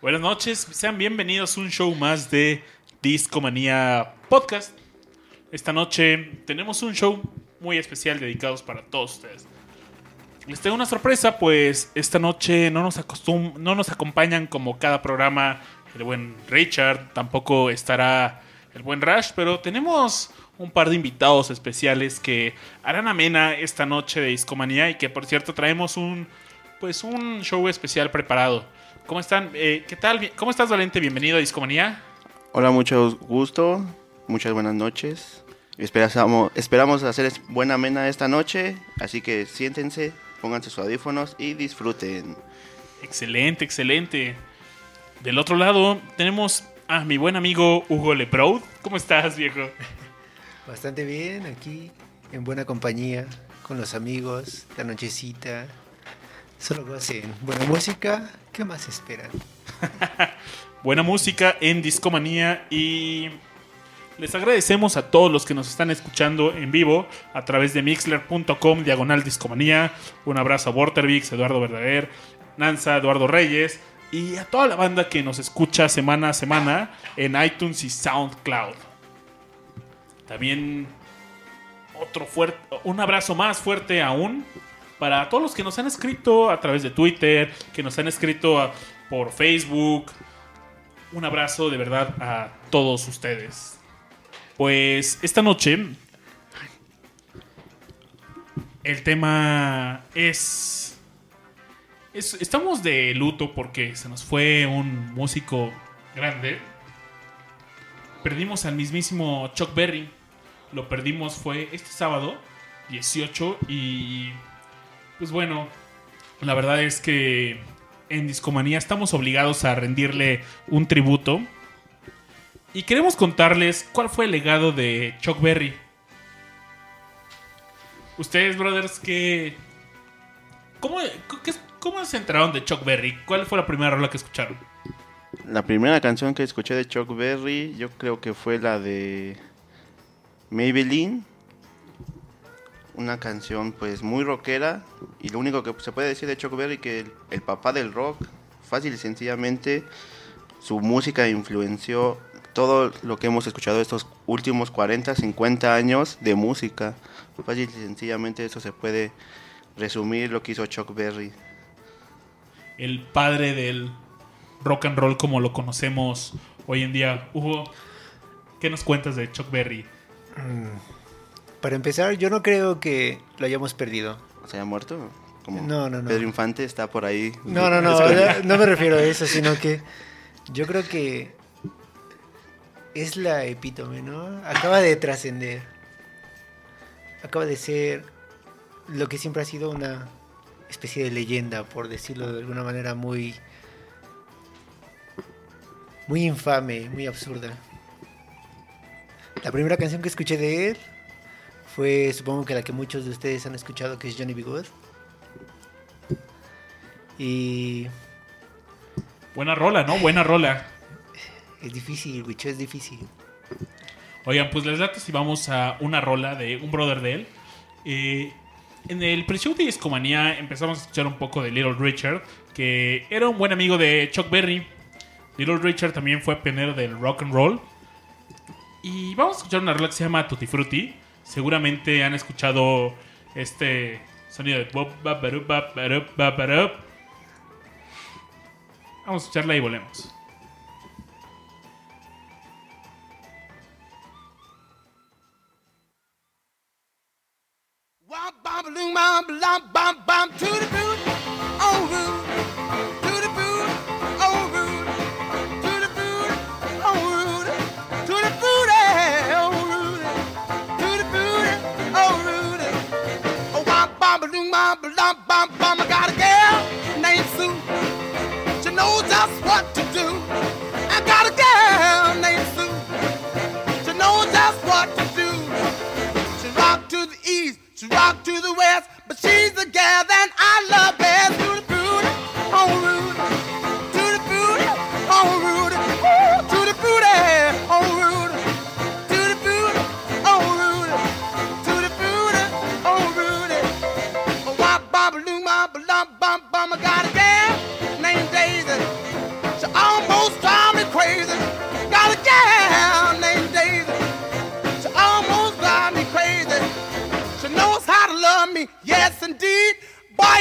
Buenas noches, sean bienvenidos a un show más de Discomanía Podcast. Esta noche tenemos un show muy especial dedicado para todos ustedes. Les tengo una sorpresa, pues esta noche no nos, acostum no nos acompañan como cada programa el buen Richard, tampoco estará el buen Rush, pero tenemos un par de invitados especiales que harán amena esta noche de Discomanía y que por cierto traemos un pues un show especial preparado. ¿Cómo están? Eh, ¿Qué tal? ¿Cómo estás, Valente? Bienvenido a Discomanía. Hola, mucho gusto, muchas buenas noches. Esperamos, esperamos hacer buena amena esta noche, así que siéntense, pónganse sus audífonos y disfruten. Excelente, excelente. Del otro lado tenemos a mi buen amigo Hugo Leproud. ¿Cómo estás, viejo? Bastante bien, aquí en buena compañía, con los amigos, la nochecita. Solo hacen buena música, ¿qué más esperan? buena música en Discomanía y les agradecemos a todos los que nos están escuchando en vivo a través de mixler.com diagonal discomanía. Un abrazo a Watervix, Eduardo Verdader, Nanza, Eduardo Reyes, y a toda la banda que nos escucha semana a semana en iTunes y SoundCloud. También otro fuerte, un abrazo más fuerte aún para todos los que nos han escrito a través de Twitter, que nos han escrito por Facebook. Un abrazo de verdad a todos ustedes. Pues esta noche el tema es estamos de luto porque se nos fue un músico grande. Perdimos al mismísimo Chuck Berry. Lo perdimos fue este sábado, 18. Y pues bueno, la verdad es que en Discomanía estamos obligados a rendirle un tributo. Y queremos contarles cuál fue el legado de Chuck Berry. Ustedes, brothers, ¿qué, ¿Cómo, qué, ¿Cómo se enteraron de Chuck Berry? ¿Cuál fue la primera rola que escucharon? La primera canción que escuché de Chuck Berry, yo creo que fue la de Maybelline. Una canción pues muy rockera. Y lo único que se puede decir de Chuck Berry que el, el papá del rock, fácil y sencillamente, su música influenció todo lo que hemos escuchado estos últimos 40, 50 años de música. Fácil y sencillamente eso se puede resumir lo que hizo Chuck Berry el padre del rock and roll como lo conocemos hoy en día. Hugo, ¿qué nos cuentas de Chuck Berry? Mm, para empezar, yo no creo que lo hayamos perdido. ¿Se haya muerto? Como no, no, no. Pedro Infante está por ahí. No, no, no, no me refiero a eso, sino que yo creo que es la epítome, ¿no? Acaba de trascender. Acaba de ser lo que siempre ha sido una especie de leyenda, por decirlo de alguna manera muy muy infame, muy absurda. La primera canción que escuché de él fue, supongo que la que muchos de ustedes han escuchado, que es Johnny B. Good. Y buena rola, ¿no? Buena rola. Es difícil, bicho, es difícil. Oigan, pues les dato si vamos a una rola de un brother de él. Eh, en el pre-show de Discomanía empezamos a escuchar un poco de Little Richard, que era un buen amigo de Chuck Berry. Little Richard también fue pionero del rock and roll. Y vamos a escuchar una rola que se llama Tutti Frutti. Seguramente han escuchado este sonido de... Vamos a escucharla y volvemos. I got a girl named Sue. She knows just what to do. I got a girl named Sue. She knows just what to do. She rock to the east she rock to the west, but she's the gal that I love best.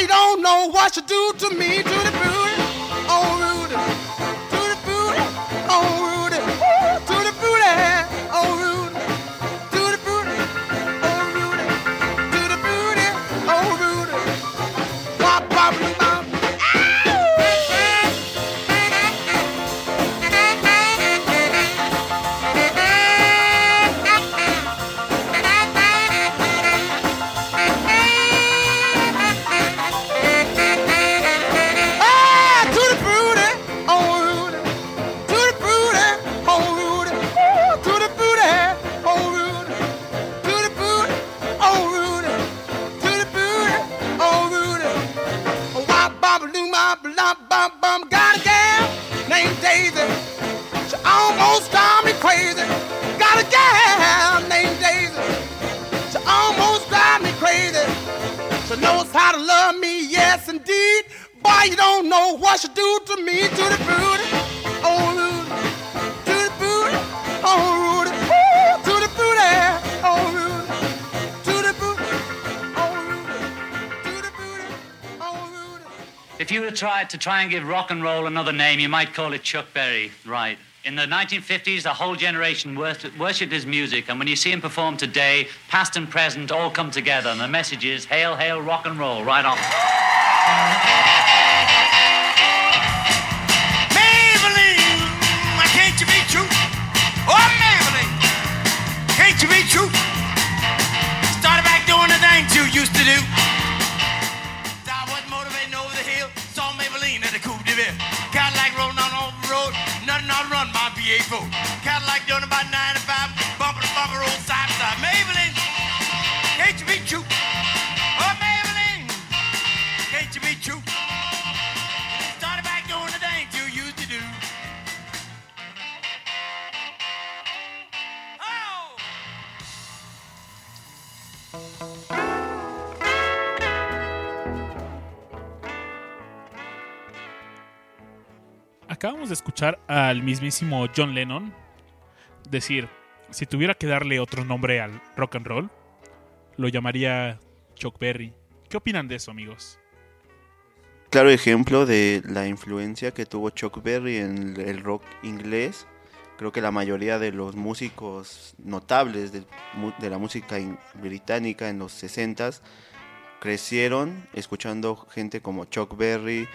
Don't know what you do to me, to the booty, oh Rudy, to the booty, oh Doo, bop, bop, bop, bop. Got a gal named Daisy. She almost drive me crazy. Got a gal named Daisy. She almost drive me crazy. She knows how to love me, yes indeed. Boy, you don't know what she do to me, to the booty, oh If you were to try, to try and give rock and roll another name, you might call it Chuck Berry. Right. In the 1950s, the whole generation worshipped, worshipped his music, and when you see him perform today, past and present all come together, and the message is hail, hail, rock and roll, right on. Maybelline, can't you be true? Oh, Maybelline, can't you be true? Started back doing the things you used to do. vote. Acabamos de escuchar al mismísimo John Lennon decir, si tuviera que darle otro nombre al rock and roll, lo llamaría Chuck Berry. ¿Qué opinan de eso, amigos? Claro ejemplo de la influencia que tuvo Chuck Berry en el rock inglés. Creo que la mayoría de los músicos notables de, la música británica en los 60s crecieron escuchando gente como Chuck Berry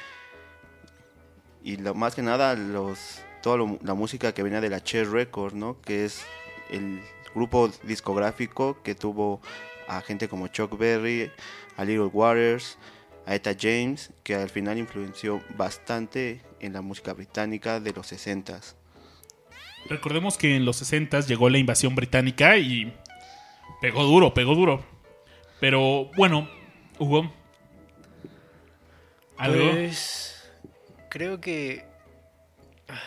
y lo, más que nada los toda lo- la música que venía de la Cher Records, ¿no? Que es el grupo discográfico que tuvo a gente como Chuck Berry, a Little Waters, a Etta James, que al final influenció bastante en la música británica de los 60s. Recordemos que en los 60 llegó la invasión británica y pegó duro, pegó duro. Pero bueno, Hugo. ¿Algo? Pues creo que ah,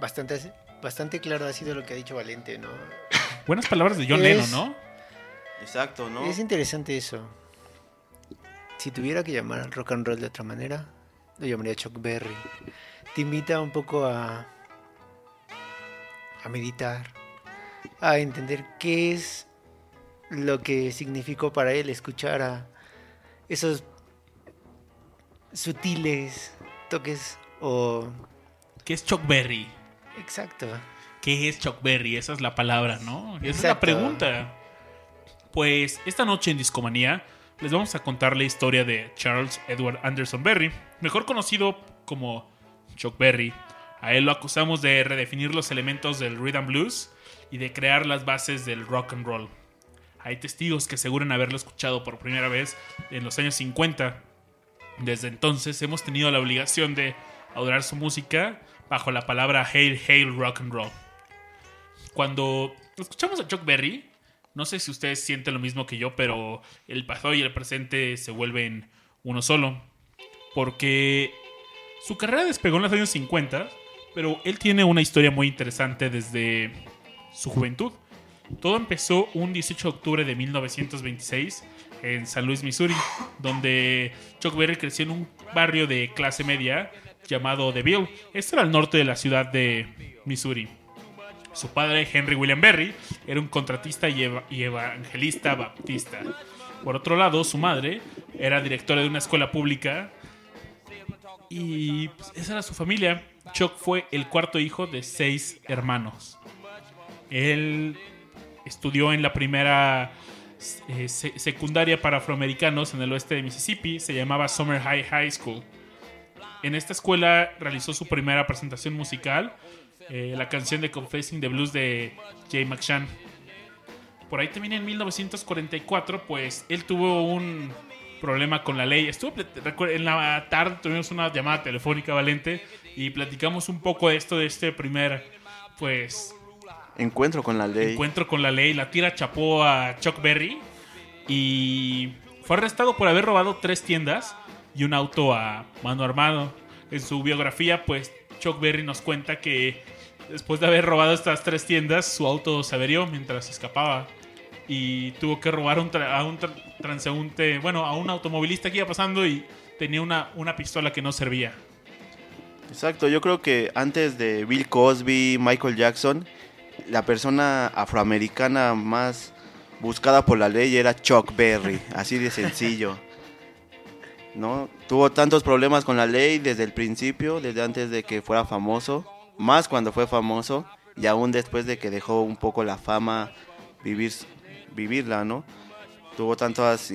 bastante, bastante claro ha sido lo que ha dicho Valente, ¿no? Buenas palabras de John Es- Lennon, ¿no? Exacto, ¿no? Es interesante eso. Si tuviera que llamar al rock and roll de otra manera, lo llamaría Chuck Berry. Te invita un poco a a meditar, a entender qué es lo que significó para él escuchar a esos sutiles toques o ¿Qué es Chuck Berry? exacto. ¿Qué es Chuck Berry? Esa es la palabra, ¿no? Esa es la pregunta. Pues esta noche en Discomanía les vamos a contar la historia de Charles Edward Anderson Berry, mejor conocido como Chuck Berry. A él lo acusamos de redefinir los elementos del rhythm blues y de crear las bases del rock and roll. Hay testigos que aseguran haberlo escuchado por primera vez en los años 50. Desde entonces hemos tenido la obligación de adorar su música bajo la palabra Hail Hail Rock and Roll. Cuando escuchamos a Chuck Berry, no sé si ustedes sienten lo mismo que yo, pero el pasado y el presente se vuelven uno solo. Porque su carrera despegó en los años 50, pero él tiene una historia muy interesante desde su juventud. Todo empezó un 18 de octubre de 1926 en San Luis, Missouri, donde Chuck Berry creció en un barrio de clase media llamado DeVille. Esto era al norte de la ciudad de Missouri. Su padre, Henry William Berry, era un contratista y, eva- y evangelista baptista. Por otro lado, su madre era directora de una escuela pública y pues, esa era su familia. Chuck fue el cuarto hijo de seis hermanos. Él estudió en la primera eh, se- secundaria para afroamericanos en el oeste de Mississippi. Se llamaba Summer High High School. En esta escuela realizó su primera presentación musical, eh, la canción de Confessing the Blues de Jay McShann. Por ahí también en 1944, pues él tuvo un problema con la ley. Estuvo en la tarde tuvimos una llamada telefónica valente y platicamos un poco de esto de este primer, pues, Encuentro con la ley. encuentro con la ley. La tira chapó a Chuck Berry y fue arrestado por haber robado tres tiendas y un auto a mano armado. En su biografía, pues Chuck Berry nos cuenta que después de haber robado estas tres tiendas, su auto se averió mientras escapaba y tuvo que robar un a un tra- transeúnte, bueno, a un automovilista que iba pasando y tenía una, una pistola que no servía. Exacto, yo creo que antes de Bill Cosby, Michael Jackson, la persona afroamericana más buscada por la ley era Chuck Berry, así de sencillo. ¿No? Tuvo tantos problemas con la ley desde el principio, desde antes de que fuera famoso, más cuando fue famoso y aún después de que dejó un poco la fama vivir vivirla, ¿no? Tuvo tantos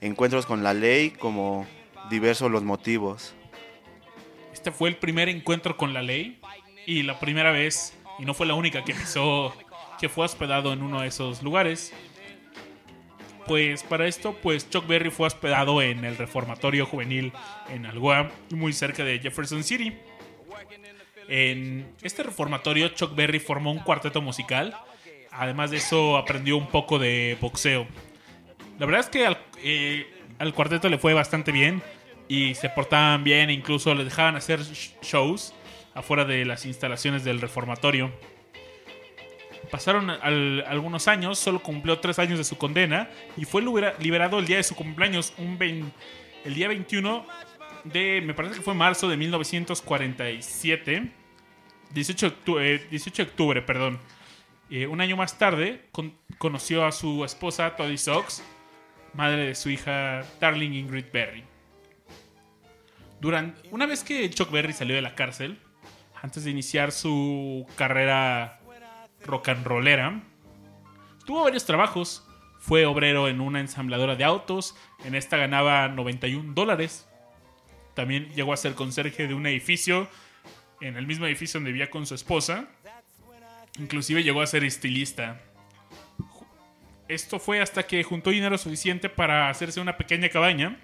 encuentros con la ley como diversos los motivos. Este fue el primer encuentro con la ley y la primera vez, y no fue la única que pisó, que fue hospedado en uno de esos lugares. Pues para esto, pues Chuck Berry fue hospedado en el reformatorio juvenil en Algoa, muy cerca de Jefferson City. En este reformatorio, Chuck Berry formó un cuarteto musical. Además de eso, aprendió un poco de boxeo. La verdad es que al, eh, cuarteto le fue bastante bien y se portaban bien, incluso les dejaban hacer sh- shows afuera de las instalaciones del reformatorio. Pasaron al- algunos años, solo cumplió tres años de su condena y fue libera- liberado el día de su cumpleaños, el día 21 de, me parece que fue marzo de 1947, 18 de octu- eh, 18 de octubre, perdón. Eh, un año más tarde con- conoció a su esposa Toddy Sox, madre de su hija Darling Ingrid Berry. Durante, una vez que Chuck Berry salió de la cárcel, antes de iniciar su carrera rock and rollera, tuvo varios trabajos. Fue obrero en una ensambladora de autos, en esta ganaba 91 dólares. También llegó a ser conserje de un edificio, en el mismo edificio donde vivía con su esposa. Inclusive llegó a ser estilista. Esto fue hasta que juntó dinero suficiente para hacerse una pequeña cabaña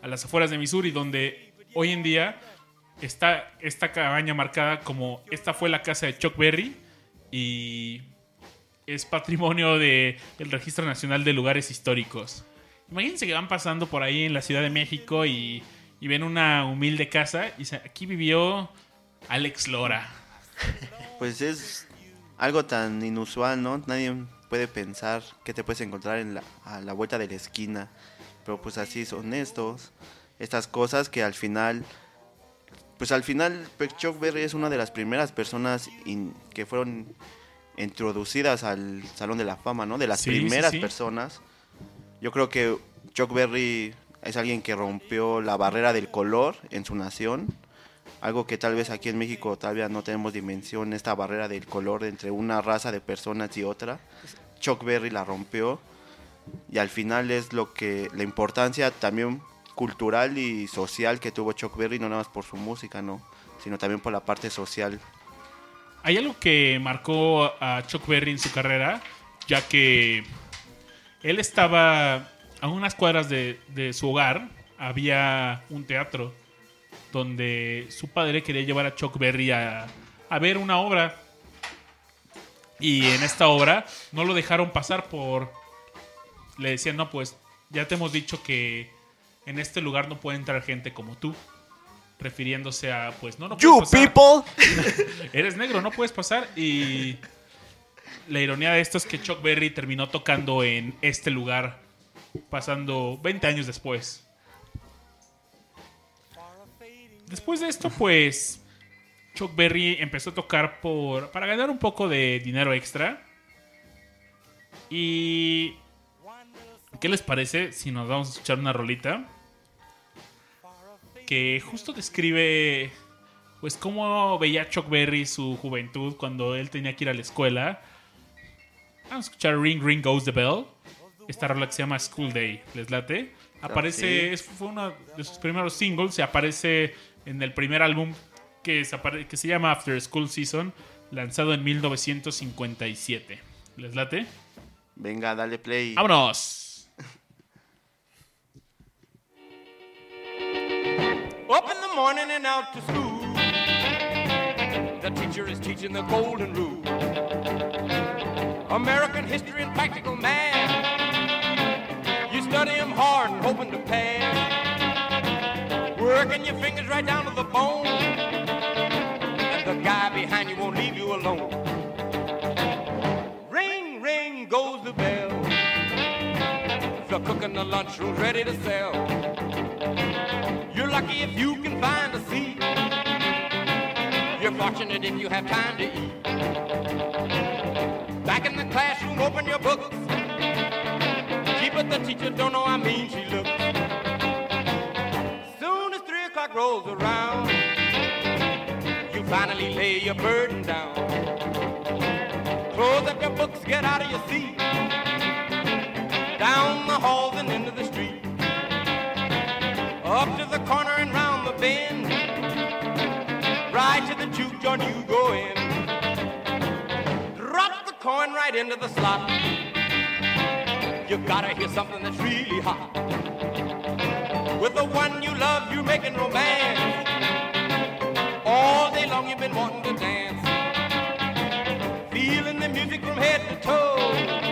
a las afueras de Missouri, donde hoy en día está esta cabaña marcada como esta fue la casa de Chuck Berry y es patrimonio del Registro Nacional de Lugares Históricos. Imagínense que van pasando por ahí en la Ciudad de México y, y ven una humilde casa y dicen, aquí vivió Alex Lora. Pues es algo tan inusual, ¿no? Nadie puede pensar que te puedes encontrar en la, a la vuelta de la esquina. Pero pues así son estos. Estas cosas que al final... Pues al final Chuck Berry es una de las primeras personas in- que fueron introducidas al Salón de la Fama, ¿no? De las Sí, sí, primeras sí. personas. Yo creo que Chuck Berry es alguien que rompió la barrera del color en su nación algo que tal vez aquí en México todavía no tenemos dimensión, esta barrera del color entre una raza de personas y otra. Chuck Berry la rompió y al final es lo que la importancia también cultural y social que tuvo Chuck Berry, no nada más por su música, no, sino también por la parte social. Hay algo que marcó a Chuck Berry en su carrera, ya que él estaba a unas cuadras de, su hogar, había un teatro donde su padre quería llevar a Chuck Berry a ver una obra. Y en esta obra no lo dejaron pasar por... Le decían, no, pues ya te hemos dicho que en este lugar no puede entrar gente como tú. Refiriéndose a, pues no, no puedes You pasar people. eres negro, no puedes pasar. Y la ironía de esto es que Chuck Berry terminó tocando en este lugar, pasando 20 años después. Después de esto, pues, Chuck Berry empezó a tocar por, para ganar un poco de dinero extra. Y... ¿Qué les parece si nos vamos a escuchar una rolita? Que justo describe pues cómo veía Chuck Berry su juventud cuando él tenía que ir a la escuela. Vamos a escuchar Ring Ring Goes the Bell. Esta rola que se llama School Day. ¿Les late? Aparece, sí. es- fue uno de sus primeros singles. Se aparece en el primer álbum que se, que se llama After School Season, lanzado en 1957. ¿Les late? Venga, dale play. ¡Vámonos! Up in the morning and out to school. The teacher is teaching the golden rule. American history and practical math. You study study 'em hard and hoping to pass. Working your fingers right down to the bone. And the guy behind you won't leave you alone. Ring, ring goes the bell. The cook in the lunchroom's ready to sell. Lucky if you can find a seat. You're fortunate if you have time to eat. Back in the classroom, open your books. Gee, but the teacher don't know how mean she looks. Soon as three o'clock rolls around, you finally lay your burden down. Close up your books, get out of your seat. Down the halls and into the Up to the corner and round the bend. Right to the juke joint you go in. Drop the coin right into the slot. You gotta hear something that's really hot. With the one you love, you're making romance. All day long you've been wanting to dance. Feeling the music from head to toe.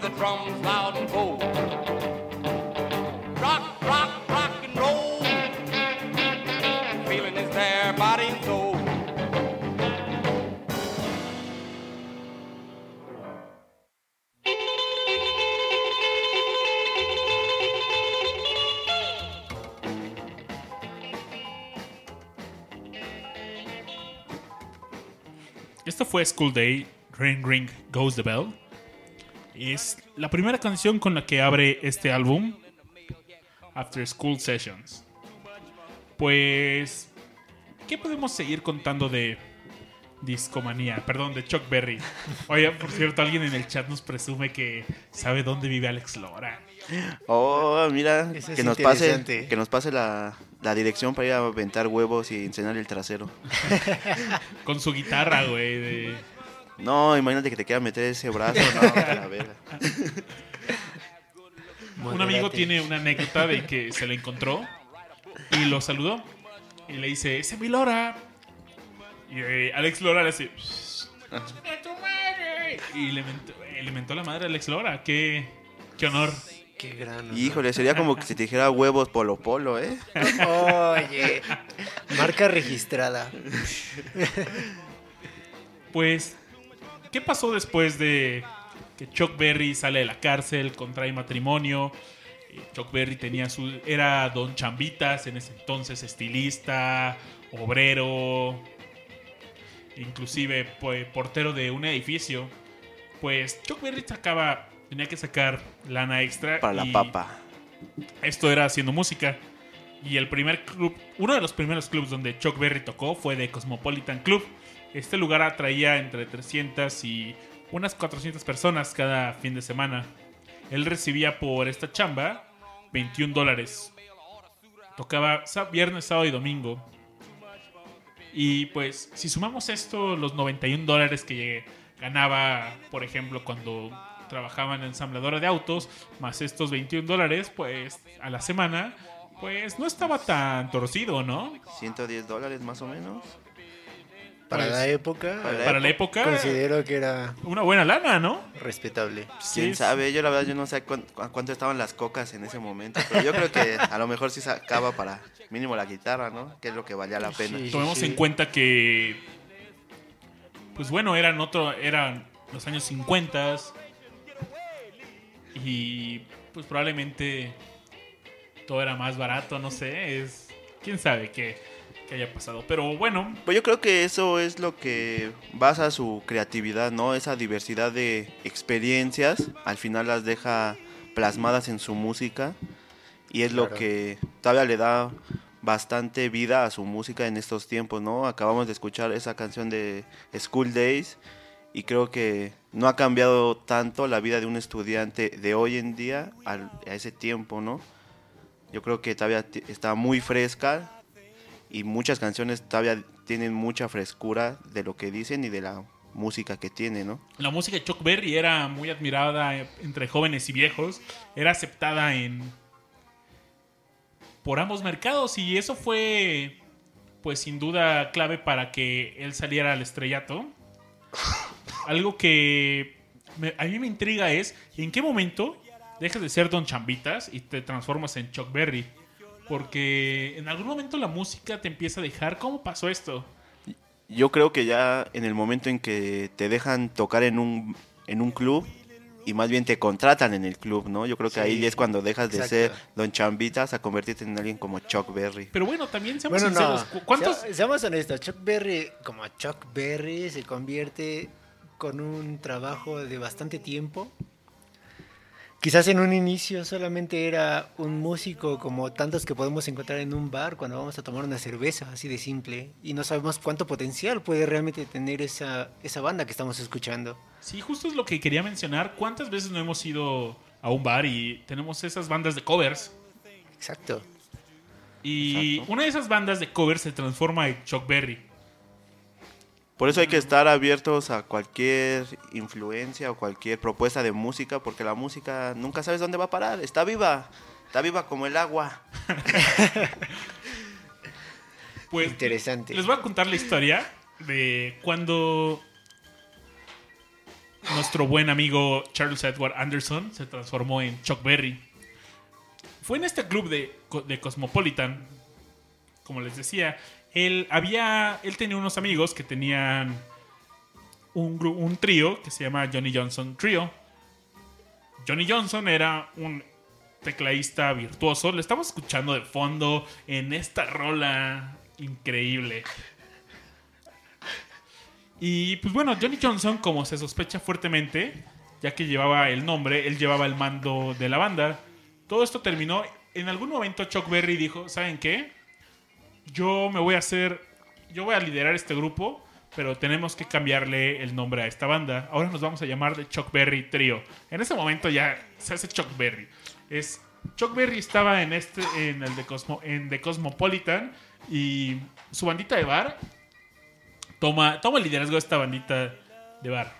The drums loud and bold. Rock, rock, rock and roll. Feeling is there, body and soul. Esto fue School Day, Ring Ring Goes the Bell. Es la primera canción con la que abre este álbum, After School Sessions. Pues, ¿qué podemos seguir contando de Discomanía? Perdón, de Chuck Berry. Oye, por cierto, alguien en el chat nos presume que sabe dónde vive Alex Lora. Oh, mira, Eso que nos pase, que nos pase la, la dirección para ir a aventar huevos y enseñar el trasero. Con su guitarra, güey. de- No, imagínate que te quiera meter ese brazo, no, a la verga. Un amigo tiene una anécdota de que se lo encontró y lo saludó. Y le dice, ¡Ese es mi Lora! Y eh, Alex Lora le hace... "¡Chinga tu madre!". Y le mentó, eh, le mentó la madre a Alex Lora. ¡Qué, qué honor! Qué gran. honor. Híjole, sería como que si te dijera huevos polo polo, ¿eh? Oye, marca registrada. Pues, ¿qué pasó después de que Chuck Berry sale de la cárcel, contrae matrimonio? Eh, Chuck Berry tenía su era Don Chambitas en ese entonces, estilista, obrero, inclusive pues, portero de un edificio. Pues Chuck Berry sacaba, tenía que sacar lana extra Para la papa. Esto era haciendo música. Y el primer club, uno de los primeros clubs donde Chuck Berry tocó fue de Cosmopolitan Club. Este lugar atraía entre 300 y unas 400 personas cada fin de semana. Él recibía por esta chamba 21 dólares. Tocaba viernes, sábado y domingo. Y pues, si sumamos esto, los 91 dólares que ganaba, por ejemplo, cuando trabajaba en ensambladora de autos, más estos 21 dólares, pues a la semana, pues no estaba tan torcido, ¿no? 110 dólares más o menos. Para Pues, la época, para Para la época, considero que era una buena lana, ¿no? respetable. Quién Sí, sabe, yo la verdad yo no sé a cuánto estaban las cocas en ese momento, pero yo creo que a lo mejor sí sacaba para mínimo la guitarra, ¿no? Que es lo que valía la pena. Sí. Tomemos en cuenta que, pues bueno, eran otro, eran los años 50 y pues probablemente todo era más barato, no sé, es quién sabe qué, qué haya pasado, pero bueno, Pues yo creo que eso es lo que basa su creatividad, ¿no? Esa diversidad de experiencias, al final las deja plasmadas en su música y es lo Claro. que todavía le da bastante vida a su música en estos tiempos, ¿no? Acabamos de escuchar esa canción de School Days y creo que no ha cambiado tanto la vida de un estudiante de hoy en día a ese tiempo, ¿no? Yo creo que todavía está muy fresca y muchas canciones todavía tienen mucha frescura de lo que dicen y de la música que tiene, ¿no? la música de Chuck Berry era muy admirada entre jóvenes y viejos, era aceptada en por ambos mercados y eso fue pues sin duda clave para que él saliera al estrellato. Algo que me- a mí me intriga es en qué momento dejas de ser Don Chambitas y te transformas en Chuck Berry. Porque en algún momento la música te empieza a dejar. ¿Cómo pasó esto? Yo creo que ya en el momento en que te dejan tocar en un, en un club y más bien te contratan en el club, ¿no? Yo creo que ahí es cuando dejas de ser Don Chambitas a convertirte en alguien como Chuck Berry. Pero bueno, también seamos Bueno, no. sinceros. ¿cu- ¿Cuántos, Se- Seamos honestos, Chuck Berry, como Chuck Berry, se convierte con un trabajo de bastante tiempo. Quizás en un inicio solamente era un músico como tantos que podemos encontrar en un bar cuando vamos a tomar una cerveza, así de simple. Y no sabemos cuánto potencial puede realmente tener esa, esa banda que estamos escuchando. Sí, justo es lo que quería mencionar. ¿Cuántas veces no hemos ido a un bar y tenemos esas bandas de covers? Exacto. Y Exacto. una de esas bandas de covers se transforma en Chuck Berry. Por eso hay que estar abiertos a cualquier influencia o cualquier propuesta de música, porque la música nunca sabes dónde va a parar. Está viva, está viva como el agua. Pues Interesante. les voy a contar la historia de cuando nuestro buen amigo Charles Edward Anderson se transformó en Chuck Berry. Fue en este club de, de Cosmopolitan, como les decía, él había, él tenía unos amigos que tenían un, un trío que se llama Johnny Johnson Trio. Johnny Johnson era un tecladista virtuoso. Lo estamos escuchando de fondo en esta rola increíble. Y pues bueno, Johnny Johnson, como se sospecha fuertemente, ya que llevaba el nombre, él llevaba el mando de la banda. Todo esto terminó. En algún momento Chuck Berry dijo, ¿saben qué? Yo me voy a hacer, yo voy a liderar este grupo, pero tenemos que cambiarle el nombre a esta banda. Ahora nos vamos a llamar The Chuck Berry Trio. En ese momento ya se hace Chuck Berry. Es Chuck Berry estaba en este, en el de Cosmo, en The Cosmopolitan y su bandita de bar toma, toma el liderazgo de esta bandita de bar.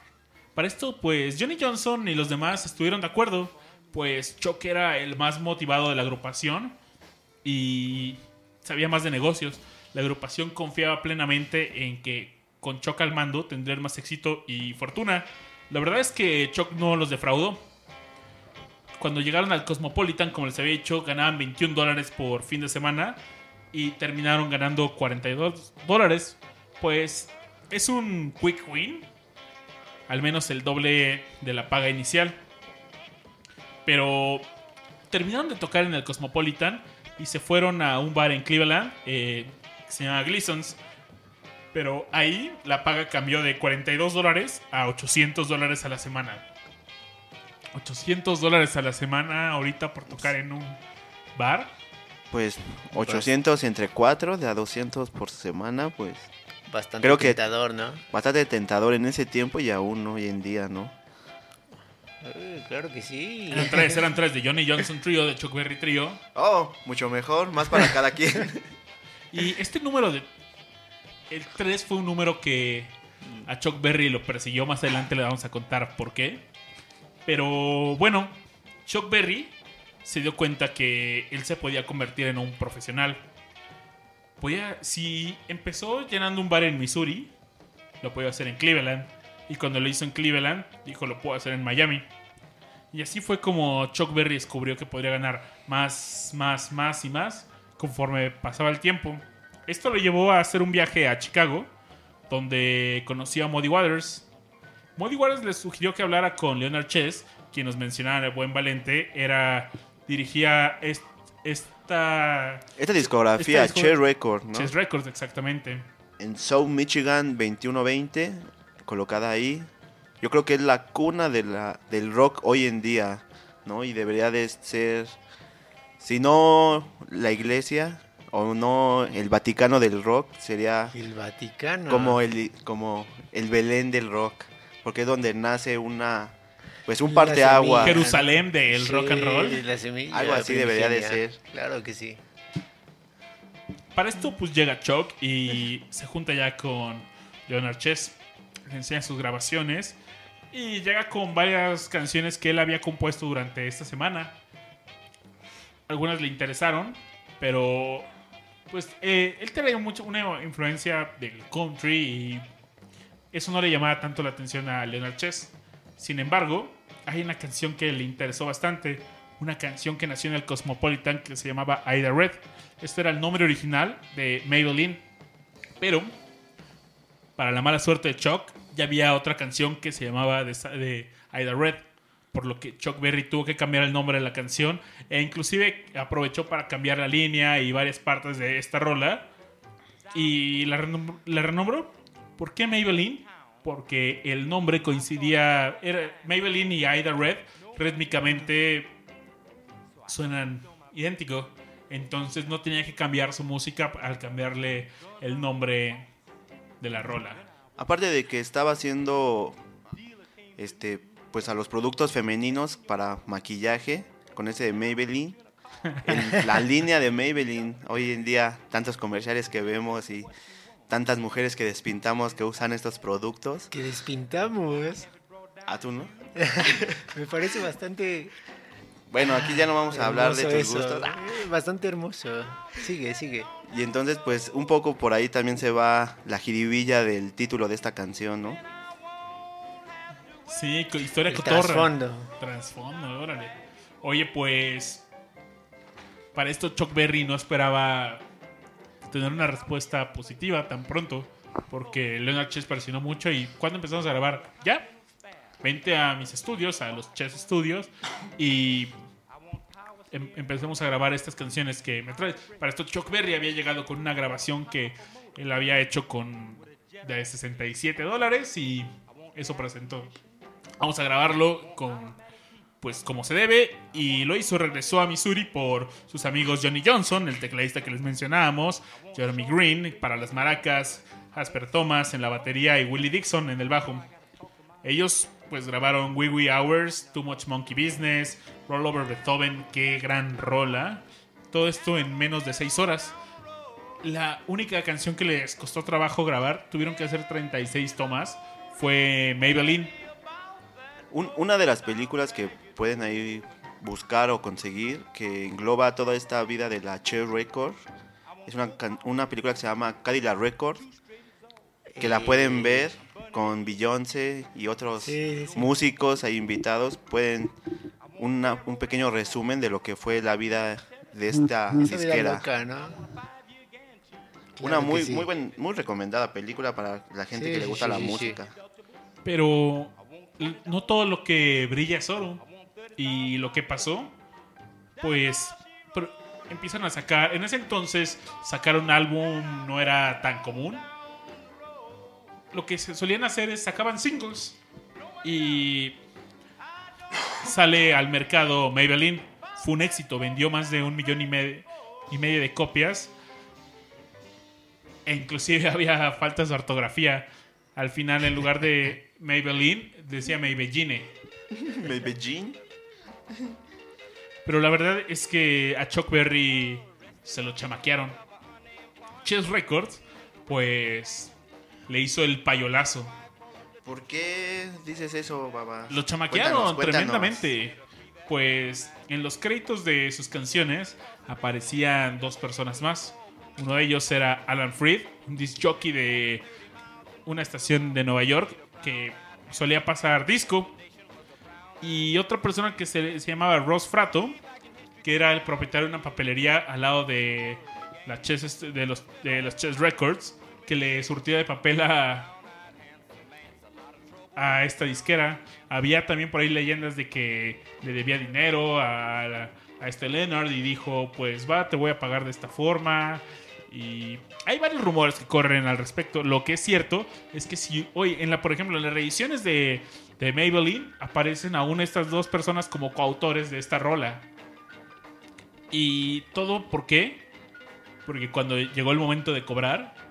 Para esto, pues Johnny Johnson y los demás estuvieron de acuerdo, pues Chuck era el más motivado de la agrupación y sabía más de negocios. La agrupación confiaba plenamente en que con Chuck al mando tendrían más éxito y fortuna. La verdad es que Chuck no los defraudó. Cuando llegaron al Cosmopolitan, como les había dicho, ganaban 21 dólares por fin de semana y terminaron ganando 42 dólares. Pues es un quick win, al menos el doble de la paga inicial. Pero terminaron de tocar en el Cosmopolitan y se fueron a un bar en Cleveland eh, que se llama Gleason's. Pero ahí la paga cambió de 42 dólares a 800 dólares a la semana. 800 dólares a la semana ahorita por tocar en un bar. Pues 800 entre 4, de a 200 por semana, pues Bastante Creo que- tentador, ¿no? bastante tentador en ese tiempo y aún hoy en día, ¿no? Eh, claro que sí. Eran tres, eran tres de Johnny Johnson Trio, de Chuck Berry Trio. Oh, mucho mejor, más para cada quien. Y este número de. El 3 fue un número que a Chuck Berry lo persiguió. Más adelante le vamos a contar por qué. Pero bueno, Chuck Berry se dio cuenta que él se podía convertir en un profesional. Podía, si empezó llenando un bar en Missouri, lo podía hacer en Cleveland. Y cuando lo hizo en Cleveland, dijo lo puedo hacer en Miami. Y así fue como Chuck Berry descubrió que podría ganar más, más, más y más conforme pasaba el tiempo. Esto lo llevó a hacer un viaje a Chicago, donde conoció a Muddy Waters. Muddy Waters le sugirió que hablara con Leonard Chess, quien nos mencionaba el buen Valente, era dirigía est- esta Esta discografía, Esta discog- Che Record, ¿no? Chess Records exactamente. En South Michigan 2120, colocada ahí. Yo creo que es la cuna de la, del rock hoy en día, ¿no? Y debería de ser, si no la iglesia o no el Vaticano del rock, sería El Vaticano. como el como el Belén del rock, porque es donde nace una pues un La parteagua. semilla. Jerusalén del Sí, rock and roll. la semilla Algo así debería de ser. Claro que sí. Para esto, pues llega Chuck y se junta ya con Leonard Chess. Enseña sus grabaciones y llega con varias canciones que él había compuesto durante esta semana. Algunas le interesaron, pero pues eh, él tenía mucho, una influencia del country y eso no le llamaba tanto la atención a Leonard Chess. Sin embargo, hay una canción que le interesó bastante, una canción que nació en el Cosmopolitan que se llamaba Ida Red. Este era el nombre original de Maybelline. Pero, para la mala suerte de Chuck, ya había otra canción que se llamaba de, Ida Red. Por lo que Chuck Berry tuvo que cambiar el nombre de la canción. E inclusive aprovechó para cambiar la línea y varias partes de esta rola. Y la renombró. ¿Por qué Maybelline? Porque el nombre coincidía. Era Maybelline y Ida Red rítmicamente suenan idéntico. Entonces no tenía que cambiar su música al cambiarle el nombre de la rola. Aparte de que estaba haciendo este pues a los productos femeninos para maquillaje con ese de Maybelline. En la línea de Maybelline, hoy en día tantos comerciales que vemos y tantas mujeres que despintamos que usan estos productos. Que despintamos. Ah, tú no. Me parece bastante. Bueno, aquí ya no vamos a hablar de tus eso. gustos. Eh, Bastante hermoso. Sigue, sigue. Y entonces pues un poco por ahí también se va la jiribilla del título de esta canción, ¿no? Sí, historia El cotorra. trasfondo. Trasfondo, órale. Oye, pues. Para esto, Chuck Berry no esperaba tener una respuesta positiva tan pronto. Porque Leonard Chess presionó mucho. ¿Y cuando empezamos a grabar? Ya. Vente a mis estudios, a los Chess Studios. Y em- empezamos a grabar estas canciones que me traes. Para esto, Chuck Berry había llegado con una grabación que él había hecho con de 67 dólares. Y eso presentó. Vamos a grabarlo con pues como se debe y lo hizo, regresó a Missouri por sus amigos Johnny Johnson, el tecladista que les mencionábamos, Jeremy Green para las maracas, Jasper Thomas en la batería y Willie Dixon en el bajo. Ellos pues grabaron Wee Wee Hours, Too Much Monkey Business, Roll Over Beethoven, qué gran rola. Todo esto en menos de 6 horas. La única canción que les costó trabajo grabar, tuvieron que hacer 36 tomas, fue Maybelline. Un- una de las películas que pueden ahí buscar o conseguir, que engloba toda esta vida de la Che Record, es una, una película que se llama Cadillac Record, que la pueden ver con Beyoncé y otros Sí, sí, sí. músicos ahí invitados. Pueden una- un pequeño resumen de lo que fue la vida de esta Esa vida disquera. loca, ¿no? Una Claro muy, sí. muy, buen- muy recomendada película para la gente Sí, que le gusta sí, la sí, sí. música. Pero no todo lo que brilla es oro. Y lo que pasó, pues empiezan a sacar. En ese entonces, sacar un álbum no era tan común. Lo que se solían hacer es sacaban singles. Y sale al mercado Maybelline. Fue un éxito, vendió más de un millón y medio. y medio de copias. E inclusive había faltas de ortografía. Al final, en lugar de Maybelline, decía Maybelline. Maybelline. Pero la verdad es que a Chuck Berry se lo chamaquearon. Chess Records, pues, le hizo el payolazo. ¿Por qué dices eso, baba? Lo chamaquearon Cuéntanos, cuéntanos. tremendamente. Pues en los créditos de sus canciones aparecían dos personas más. Uno de ellos era Alan Freed, un disc jockey de una estación de Nueva York que solía pasar disco. Y otra persona que se, se llamaba Ross Frato, que era el propietario de una papelería al lado de, la Chess, de, los, de los Chess Records, que le surtía de papel a, esta disquera. Había también por ahí leyendas de que le debía dinero a, a este Leonard y dijo, pues va, te voy a pagar de esta forma. Y hay varios rumores que corren al respecto. Lo que es cierto es que si hoy, en la, por ejemplo, en las reediciones de, de Maybelline, aparecen aún estas dos personas como coautores de esta rola. Y todo, ¿por qué? Porque cuando llegó el momento de cobrar,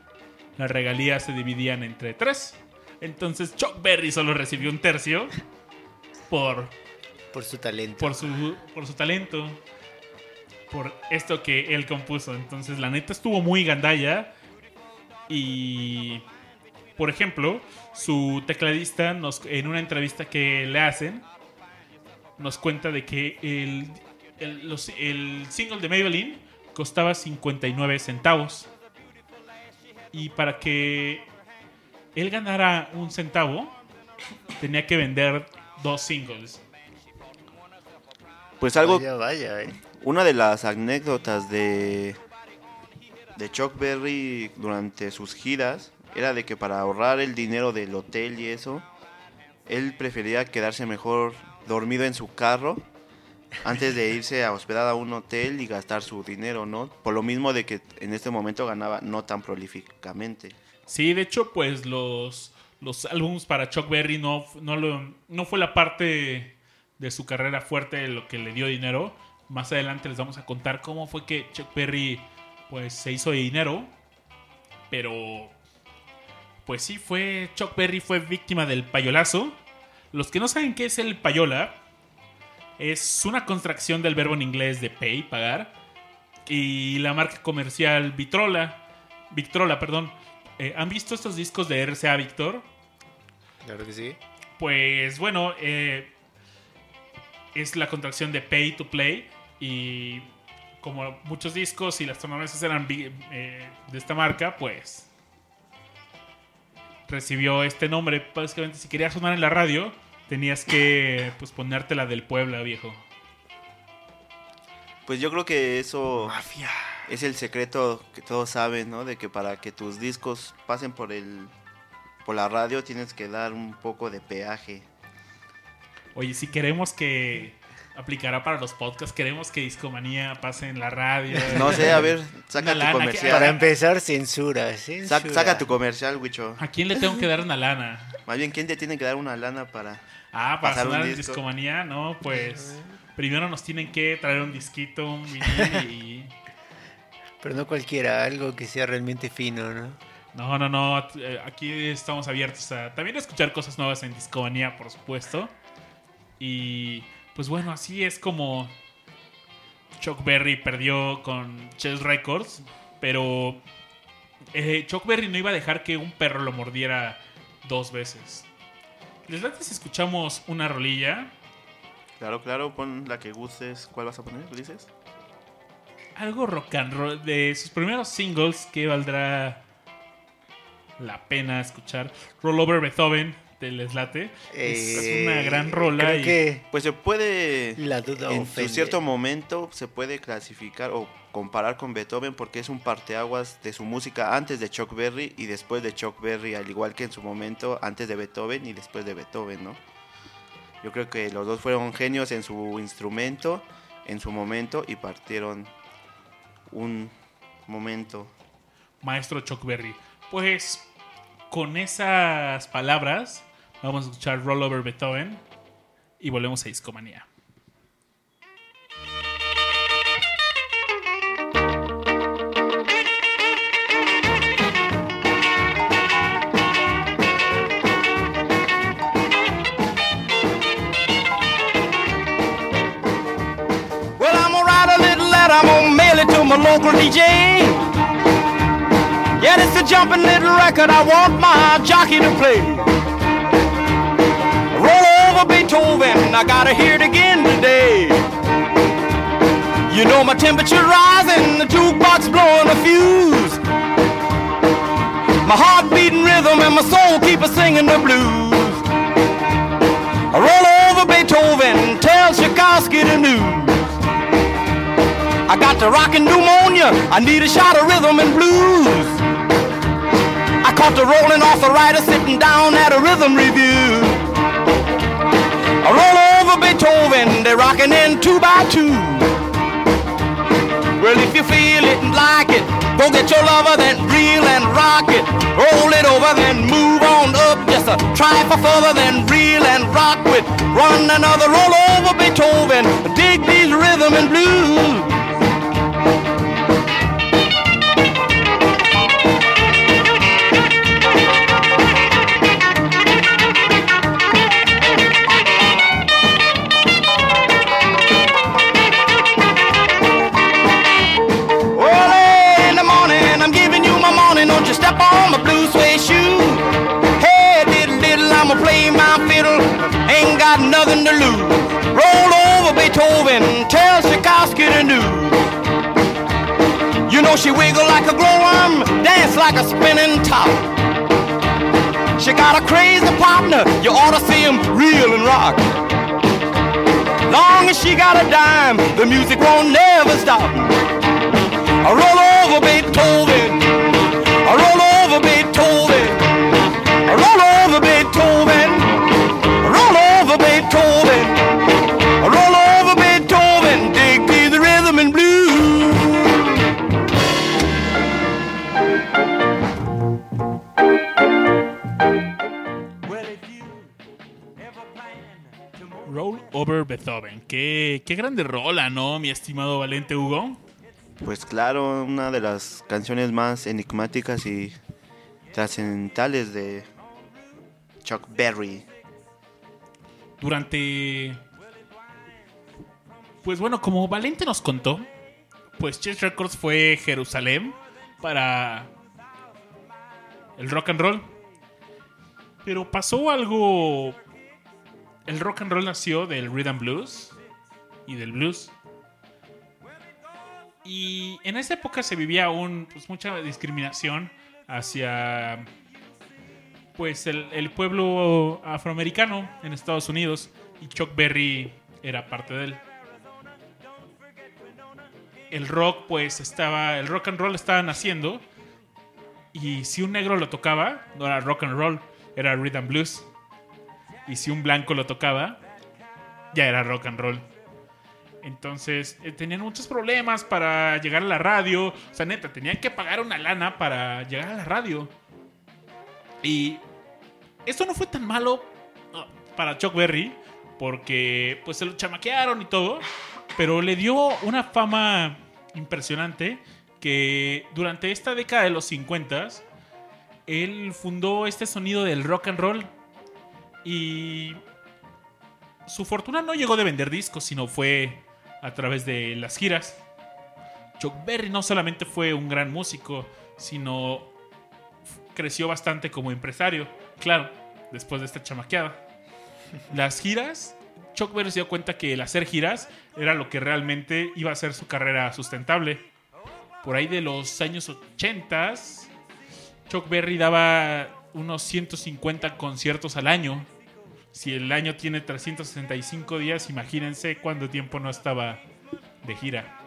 las regalías se dividían entre tres. Entonces Chuck Berry solo recibió un tercio por, Por su talento. por, su, por su talento, por esto que él compuso. Entonces la neta estuvo muy gandalla. Y, por ejemplo, su tecladista nos, en una entrevista que le hacen, nos cuenta de que el, el, los- el single de Maybelline costaba 59 centavos. Y para que él ganara un centavo, tenía que vender dos singles. Pues algo, Vaya, vaya, eh. una de las anécdotas de, de Chuck Berry durante sus giras era de que para ahorrar el dinero del hotel y eso, él prefería quedarse mejor dormido en su carro antes de irse a hospedar a un hotel y gastar su dinero, ¿no? Por lo mismo de que en este momento ganaba no tan prolíficamente. Sí, de hecho, pues los, los álbumes para Chuck Berry no, no, lo- no fue la parte de su carrera fuerte lo que le dio dinero. Más adelante les vamos a contar cómo fue que Chuck Berry pues se hizo de dinero. Pero pues sí, fue Chuck Berry fue víctima del payolazo. Los que no saben qué es el payola, es una contracción del verbo en inglés de pay, pagar. Y la marca comercial Vitrola, Victrola, perdón. Eh, ¿Han visto estos discos de RCA Victor? Claro que sí. Pues bueno, eh, es la contracción de Pay to Play. Y como muchos discos y las tornamesas eran eh, de esta marca, pues recibió este nombre. Básicamente, si querías sonar en la radio, tenías que pues ponerte la del Puebla, viejo. Pues yo creo que eso Mafia. es el secreto que todos saben, ¿no? De que para que tus discos pasen por el por la radio tienes que dar un poco de peaje. Oye, si queremos que aplicará para los podcasts, queremos que Discomanía pase en la radio. No sé, a ver, saca tu que- comercial. Para empezar, censura. censura. Sac- saca tu comercial, Wicho. ¿A quién le tengo que dar una lana? Más bien, ¿quién te tiene que dar una lana para...? Ah, para sonar en disco. Discomanía, no, pues primero nos tienen que traer un disquito, un vinil y... Pero no cualquiera, algo que sea realmente fino, ¿no? No, no, no, eh, aquí estamos abiertos a también a escuchar cosas nuevas en Discomanía, por supuesto. Y pues bueno, así es como Chuck Berry perdió con Chess Records, pero eh, Chuck Berry no iba a dejar que un perro lo mordiera dos veces. Les late si escuchamos una rolilla. Claro, claro, pon la que gustes. ¿Cuál vas a poner, dices? algo rock and roll de sus primeros singles que valdrá la pena escuchar. Roll Over Beethoven de Les Late. Es Eh, una gran rola Creo y que Pues se puede... la duda En ofende. su cierto momento se puede clasificar o comparar con Beethoven porque es un parteaguas de su música antes de Chuck Berry y después de Chuck Berry, al igual que en su momento antes de Beethoven y después de Beethoven, ¿no? Yo creo que los dos fueron genios en su instrumento, en su momento y partieron un momento. maestro Chuck Berry. Pues con esas palabras Vamos a escuchar Rollover Beethoven y volvemos a Discomanía. my local DJ. Yeah, it's a jumping little record I want my jockey to play. Over Beethoven, I gotta hear it again today. You know my temperature rising, the jukebox blowing a fuse. My heart beating rhythm and my soul keep a singing the blues. I roll over Beethoven, tell Tchaikovsky the news. I got the rockin' pneumonia, I need a shot of rhythm and blues. I caught the rolling arthritis sitting down at a rhythm review. Roll over Beethoven, they're rocking in two by two. Well, if you feel it and like it, go get your lover, then reel and rock it. Roll it over, then move on up. Just a try for further, then reel and rock with. Run another roll over Beethoven. Dig these rhythm and blues. Nothing to lose. Roll over Beethoven, tell Tchaikovsky the news. You know she wiggle like a glowworm, dance like a spinning top. She got a crazy partner, you ought to see him reel and rock. Long as she got a dime, the music won't never stop. I roll over Beethoven. I roll over Beethoven. I roll over Beethoven. Over Beethoven. Qué, qué grande rola, ¿no, mi estimado Valente Hugo? Pues claro, una de las canciones más enigmáticas y trascendentales de Chuck Berry. Durante... Pues bueno, como Valente nos contó, pues Chess Records fue Jerusalén para el rock and roll. Pero pasó algo... El rock and roll nació del rhythm blues y del blues. Y en esa época se vivía aún pues, mucha discriminación hacia pues el, el pueblo afroamericano en Estados Unidos y Chuck Berry era parte de él. El rock pues estaba, el rock and roll estaba naciendo y si un negro lo tocaba no era rock and roll, era rhythm blues. Y si un blanco lo tocaba ya era rock and roll. Entonces eh, tenían muchos problemas para llegar a la radio. O sea, neta, tenían que pagar una lana para llegar a la radio. Y esto no fue tan malo ah, para Chuck Berry, porque pues se lo chamaquearon y todo, pero le dio una fama impresionante que durante esta década de los 50 él fundó este sonido del rock and roll y su fortuna no llegó de vender discos, sino fue a través de las giras. Chuck Berry no solamente fue un gran músico, sino creció bastante como empresario. Claro, después de esta chamaqueada. Las giras, Chuck Berry se dio cuenta que el hacer giras era lo que realmente iba a hacer su carrera sustentable. Por ahí de los años 80, Chuck Berry daba unos 150 conciertos al año. Si el año tiene 365 días, imagínense cuánto tiempo no estaba de gira.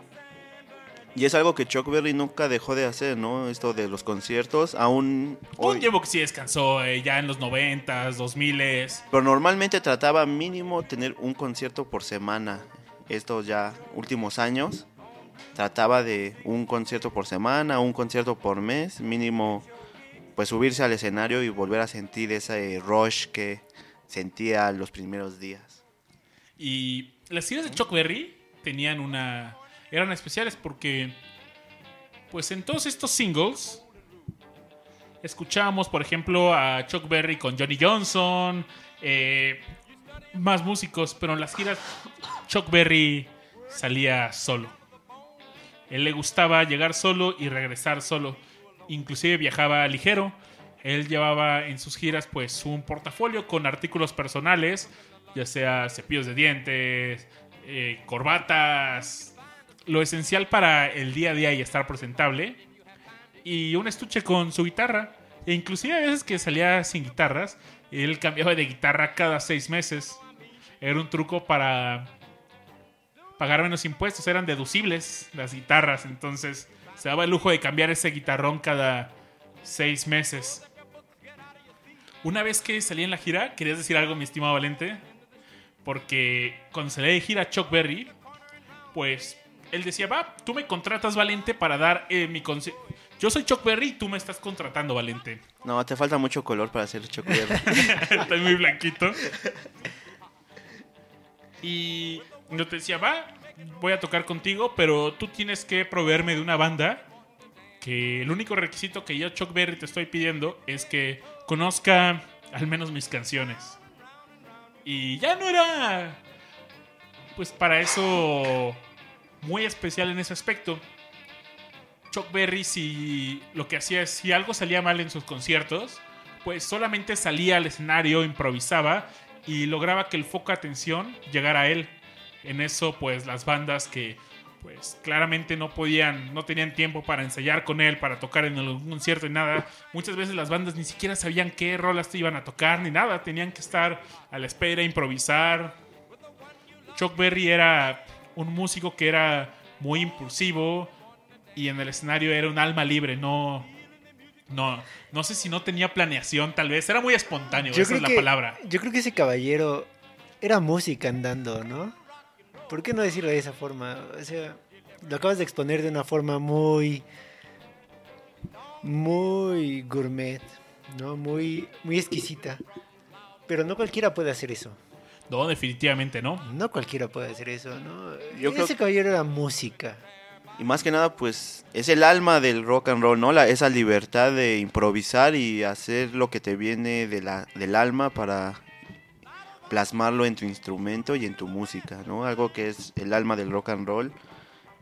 Y es algo que Chuck Berry nunca dejó de hacer, ¿no? Esto de los conciertos, aún Un tiempo que sí descansó, eh, ya en los 90s, 2000s. Pero normalmente trataba mínimo tener un concierto por semana. Estos ya últimos años trataba de un concierto por semana, un concierto por mes, mínimo pues subirse al escenario y volver a sentir ese rush que sentía los primeros días. Y las giras de Chuck Berry tenían una. eran especiales porque. Pues en todos estos singles. Escuchábamos, por ejemplo, a Chuck Berry con Johnny Johnson. eh, más músicos, pero en las giras Chuck Berry salía solo. Él le gustaba llegar solo y regresar solo. Inclusive viajaba ligero. Él llevaba en sus giras pues un portafolio con artículos personales, ya sea cepillos de dientes, eh, corbatas, lo esencial para el día a día y estar presentable, y un estuche con su guitarra. E inclusive a veces que salía sin guitarras, él cambiaba de guitarra cada seis meses. Era un truco para pagar menos impuestos, eran deducibles las guitarras, entonces se daba el lujo de cambiar ese guitarrón cada seis meses. Una vez que salí en la gira, ¿querías decir algo, mi estimado Valente? Porque cuando salí de gira Chuck Berry, pues él decía, va, tú me contratas, Valente, para dar eh, mi concierto. Yo soy Chuck Berry y tú me estás contratando, Valente. No, te falta mucho color para ser Chuck Berry. Estoy muy blanquito. Y yo te decía, va, voy a tocar contigo, pero tú tienes que proveerme de una banda que el único requisito que yo, Chuck Berry, te estoy pidiendo es que conozca al menos mis canciones. Y ya no era, pues para eso, muy especial en ese aspecto. Chuck Berry, si lo que hacía es, si algo salía mal en sus conciertos, pues solamente salía al escenario, improvisaba y lograba que el foco de atención llegara a él. En eso, pues las bandas que pues claramente no podían, no tenían tiempo para ensayar con él, para tocar en algún concierto y nada. Muchas veces las bandas ni siquiera sabían qué rolas te iban a tocar ni nada, tenían que estar a la espera, improvisar. Chuck Berry era un músico que era muy impulsivo y en el escenario era un alma libre, no no no sé si no tenía planeación, tal vez era muy espontáneo, esa es la que, palabra. Yo creo que ese caballero era música andando, ¿no? ¿Por qué no decirlo de esa forma? O sea, lo acabas de exponer de una forma muy. muy gourmet, ¿no? Muy, muy exquisita. Pero no cualquiera puede hacer eso. No, definitivamente no. No cualquiera puede hacer eso, ¿no? Yo Ese creo- caballero era música. Y más que nada, pues es el alma del rock and roll, ¿no? La, esa libertad de improvisar y hacer lo que te viene de la, del alma para plasmarlo en tu instrumento y en tu música, ¿no? Algo que es el alma del rock and roll,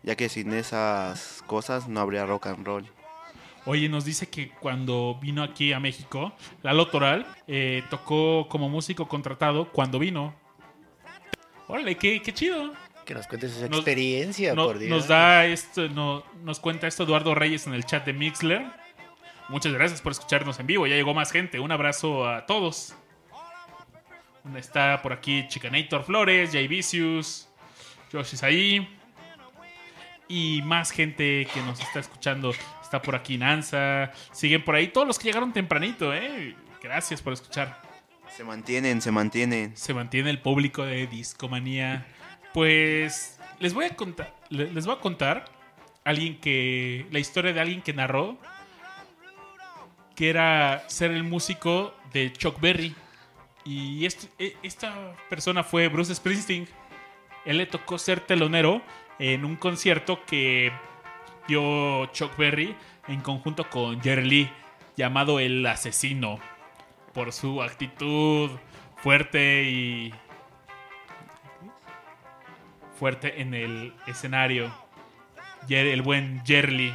ya que sin esas cosas no habría rock and roll. Oye, nos dice que cuando vino aquí a México, Lalo Toral eh, tocó como músico contratado cuando vino. Órale, qué, qué chido. Que nos cuente su Nos- experiencia, No- por Dios. nos da esto, no- nos cuenta esto Eduardo Reyes en el chat de Mixler. Muchas gracias por escucharnos en vivo. Ya llegó más gente. Un abrazo a todos. Está por aquí Chicanator Flores, Jay Vicious, Josh Isaí. Y más gente que nos está escuchando. Está por aquí Nanza. Siguen por ahí todos los que llegaron tempranito, ¿eh? Gracias por escuchar Se mantienen, se mantienen. se mantiene el público de Discomanía. Pues les voy a contar, le- les voy a contar alguien que la historia de alguien que narró que era ser el músico de Chuck Berry y este- e- esta persona fue Bruce Springsteen. Él le tocó ser telonero en un concierto que dio Chuck Berry en conjunto con Jerry Lee llamado El Asesino por su actitud fuerte y fuerte en el escenario. El buen Jerry.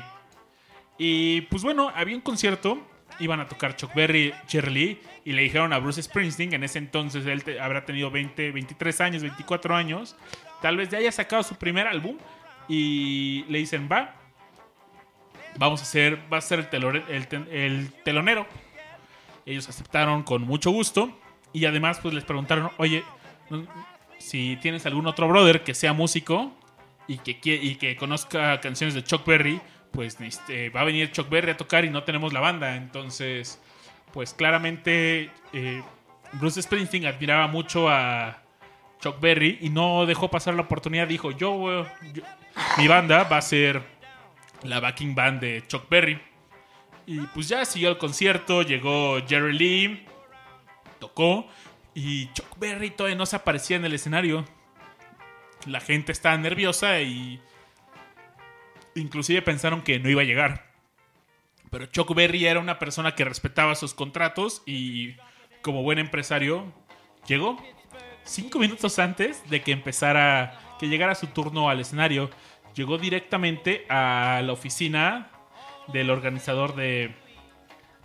Y pues bueno, había un concierto, iban a tocar Chuck Berry, Jerry Lee, y le dijeron a Bruce Springsteen, en ese entonces él te- habrá tenido 20, 23 años, 24 años, tal vez ya haya sacado su primer álbum, y le dicen, va, vamos a hacer, va a ser el, telore- el te- el telonero. Ellos aceptaron con mucho gusto, y además pues les preguntaron, oye, si tienes algún otro brother que sea músico y que, y que conozca canciones de Chuck Berry, pues este, va a venir Chuck Berry a tocar y no tenemos la banda. Entonces, pues claramente eh, Bruce Springsteen admiraba mucho a Chuck Berry y no dejó pasar la oportunidad. Dijo, yo, yo- mi banda va a ser la backing band de Chuck Berry. Y pues ya siguió el concierto, llegó Jerry Lee, tocó y Chuck Berry todavía no se aparecía en el escenario. La gente estaba nerviosa y inclusive pensaron que no iba a llegar. Pero Chuck Berry era una persona que respetaba sus contratos y como buen empresario llegó cinco minutos antes de que empezara, que llegara su turno al escenario. llegó directamente a la oficina del organizador de,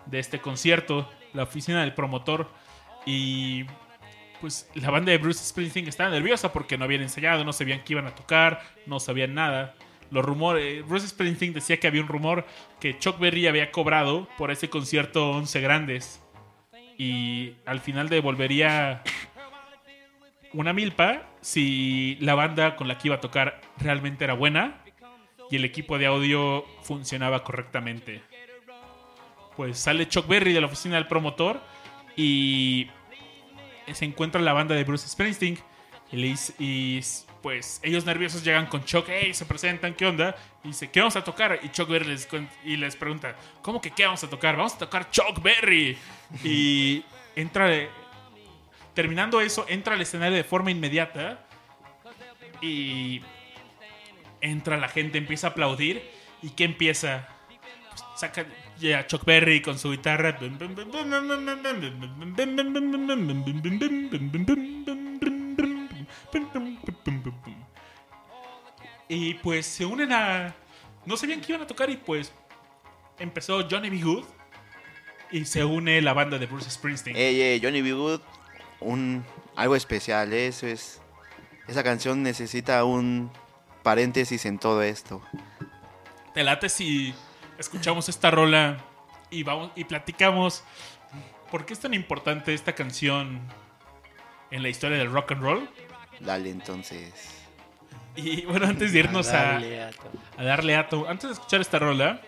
de este concierto, la oficina del promotor. Y pues la banda de Bruce Springsteen estaba nerviosa porque no habían ensayado, no sabían qué iban a tocar, no sabían nada. Los rumores, Bruce Springsteen decía que había un rumor que Chuck Berry había cobrado por ese concierto 11 grandes y al final devolvería una milpa si la banda con la que iba a tocar realmente era buena y el equipo de audio funcionaba correctamente. Pues sale Chuck Berry de la oficina del promotor y se encuentra la banda de Bruce Springsteen y, le y, pues ellos nerviosos llegan con Chuck, hey, se presentan, ¿qué onda? Y dice, ¿qué vamos a tocar? Y Chuck Berry les, y les pregunta, ¿cómo que qué vamos a tocar? Vamos a tocar Chuck Berry. Y entra, terminando eso, entra al escenario de forma inmediata y entra la gente, empieza a aplaudir y ¿qué empieza? Pues, saca ya Chuck Berry con su guitarra. Y pues se unen a... No sabían que iban a tocar y pues empezó Johnny B. Good y se une la banda de Bruce Springsteen. Ey, ey, Johnny B. Good, un, algo especial, ¿eh? eso es... Esa canción necesita un paréntesis en todo esto. Te late si escuchamos esta rola y vamos y platicamos por qué es tan importante esta canción en la historia del rock and roll. Dale, entonces. Y bueno, antes de irnos a, Ato. a darle ato, antes de escuchar esta rola,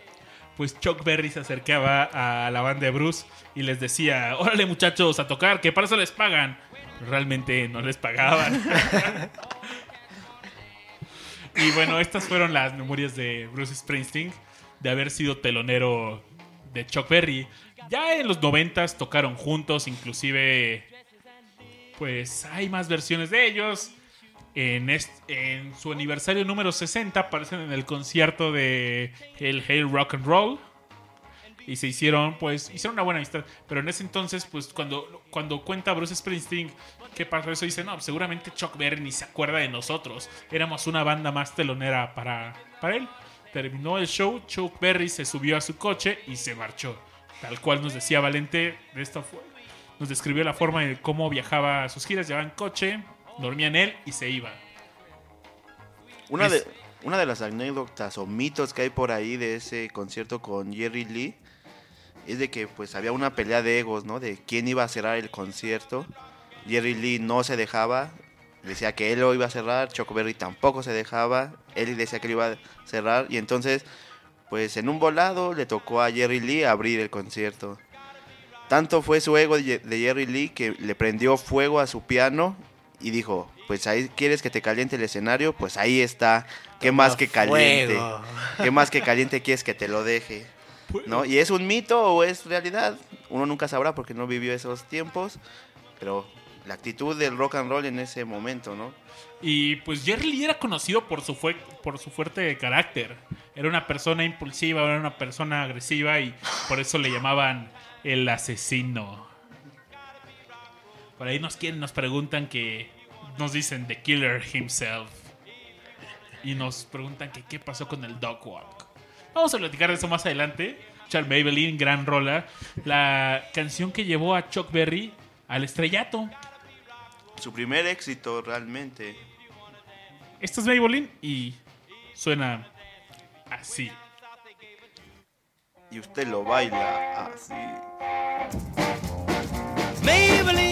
pues Chuck Berry se acercaba a la banda de Bruce y les decía, órale muchachos, a tocar, que para eso les pagan. Realmente no les pagaban. y bueno, estas fueron las memorias de Bruce Springsteen de haber sido telonero de Chuck Berry. Ya en los noventas tocaron juntos, inclusive pues hay más versiones de ellos. En, su aniversario número 60 aparecen en el concierto de el Hail Rock and Roll. Y se hicieron, pues, hicieron una buena amistad. Pero en ese entonces, pues, cuando, cuando cuenta Bruce Springsteen qué pasó eso, dice, no, seguramente Chuck Berry ni se acuerda de nosotros. Éramos una banda más telonera para, para él. Terminó el show, Chuck Berry se subió a su coche y se marchó. Tal cual nos decía Valente, de esta nos describió la forma de cómo viajaba a sus giras, llevaba en coche, dormía en él y se iba. Una Es- de, una de las anécdotas o mitos que hay por ahí de ese concierto con Jerry Lee es de que pues había una pelea de egos, ¿no? De quién iba a cerrar el concierto. Jerry Lee no se dejaba, decía que él lo iba a cerrar, Choco Berry tampoco se dejaba, él decía que lo iba a cerrar y entonces pues en un volado le tocó a Jerry Lee abrir el concierto. Tanto fue su ego de Jerry Lee que le prendió fuego a su piano y dijo, pues ahí quieres que te caliente el escenario, pues ahí está. ¿Qué más que caliente? Fuego. ¿Qué más que caliente quieres que te lo deje? ¿No? ¿Y es un mito o es realidad? Uno nunca sabrá porque no vivió esos tiempos, pero la actitud del rock and roll en ese momento, ¿no? Y pues Jerry Lee era conocido por su, fue- por su fuerte carácter. Era una persona impulsiva, era una persona agresiva y por eso le llamaban el asesino. Por ahí nos quieren, nos preguntan que nos dicen The Killer himself. Y nos preguntan que qué pasó con el Dog Walk. Vamos a platicar de eso más adelante. Charles Maybelline, gran rola. La canción que llevó a Chuck Berry al estrellato. Su primer éxito realmente. Esto es Maybelline y suena así. Y usted lo baila así. Maybelline,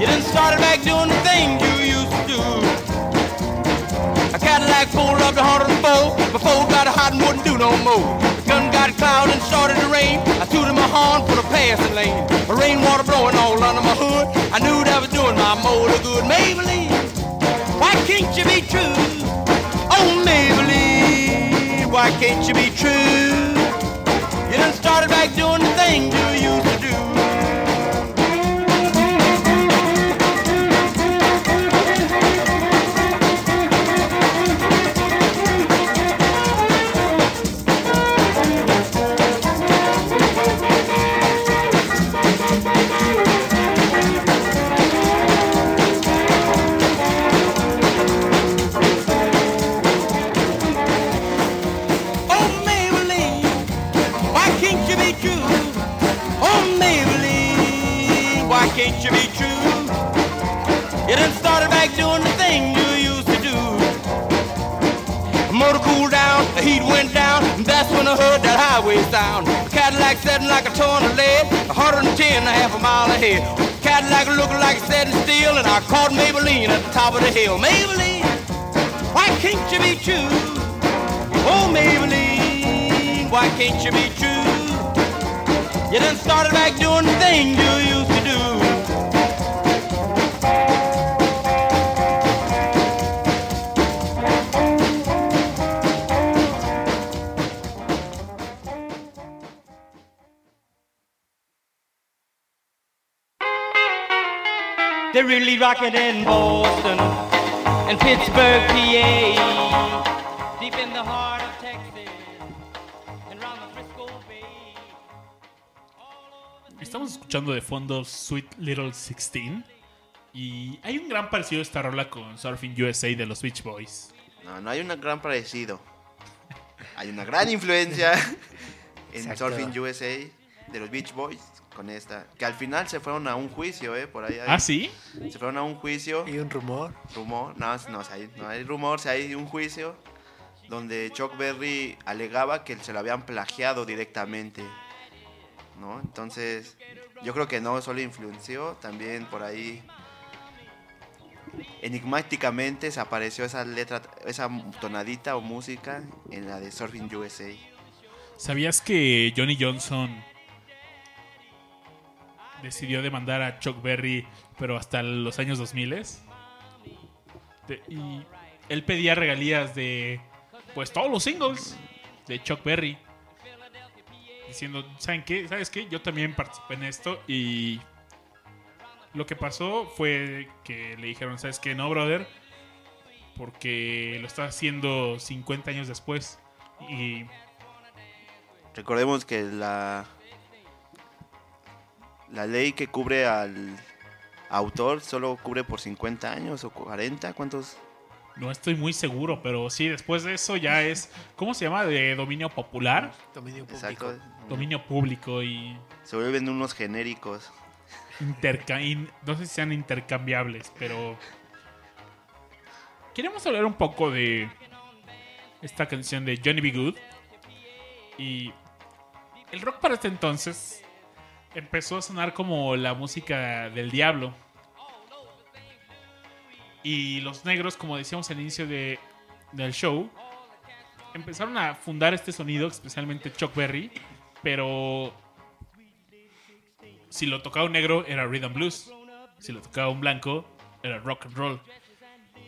You done started back doing the thing you used to do. A Cadillac pulled up to 104, before got hot and wouldn't do no more. The gun got cloud and started to rain. I tooted my horn for the passing lane. The rainwater blowing all under my hood. I knew that was doing my motor good. Maybelline, why can't you be true? Oh, Maybelline, why can't you be true? You done started back doing the thing, do you? Motor cooled down, the heat went down, and that's when I heard that highway sound. Cadillac setting like a ton of lead, 110 a half a mile ahead. Cadillac looking like it's setting steel, and I caught Maybelline at the top of the hill. Maybelline, why can't you be true? Oh, Maybelline, why can't you be true? You done started back doing the thing do you They're really rocking in Boston and Pittsburgh, PA, deep in the heart of Texas and round the Frisco Bay. Estamos escuchando de fondo Sweet Little 16. Y hay un gran parecido a esta rola con Surfing USA de los Beach Boys. No, no hay un gran parecido. Hay una gran influencia en Exacto. Surfing USA de los Beach Boys con esta. Que al final se fueron a un juicio, ¿eh? Por ahí. hay- ¿Ah, sí? Se fueron a un juicio. Y un rumor. Rumor, no, no, o sea, hay, no hay rumor, si hay un juicio donde Chuck Berry alegaba que se lo habían plagiado directamente, ¿no? Entonces, yo creo que no solo influenció, también por ahí enigmáticamente se apareció esa letra, esa tonadita o música en la de Surfing USA. ¿Sabías que Johnny Johnson decidió demandar a Chuck Berry, pero hasta los años 2000? De- y él pedía regalías de, pues, todos los singles de Chuck Berry. Diciendo, ¿saben qué? ¿Sabes qué? Yo también participé en esto y lo que pasó fue que le dijeron, ¿sabes qué? No, brother, porque lo está haciendo 50 años después. Y Recordemos que la la ley que cubre al autor solo cubre por 50 años o 40, ¿cuántos? No estoy muy seguro, pero sí, después de eso ya es, ¿cómo se llama? De dominio popular, Dominio público. Exacto. dominio público y Se vuelven unos genéricos. interca in- no sé si sean intercambiables, pero queremos hablar un poco de esta canción de Johnny B. Good y el rock para este entonces empezó a sonar como la música del diablo. Y los negros, como decíamos al inicio de, del show, empezaron a fundar este sonido, especialmente Chuck Berry, pero si lo tocaba un negro era rhythm blues, si lo tocaba un blanco era rock and roll.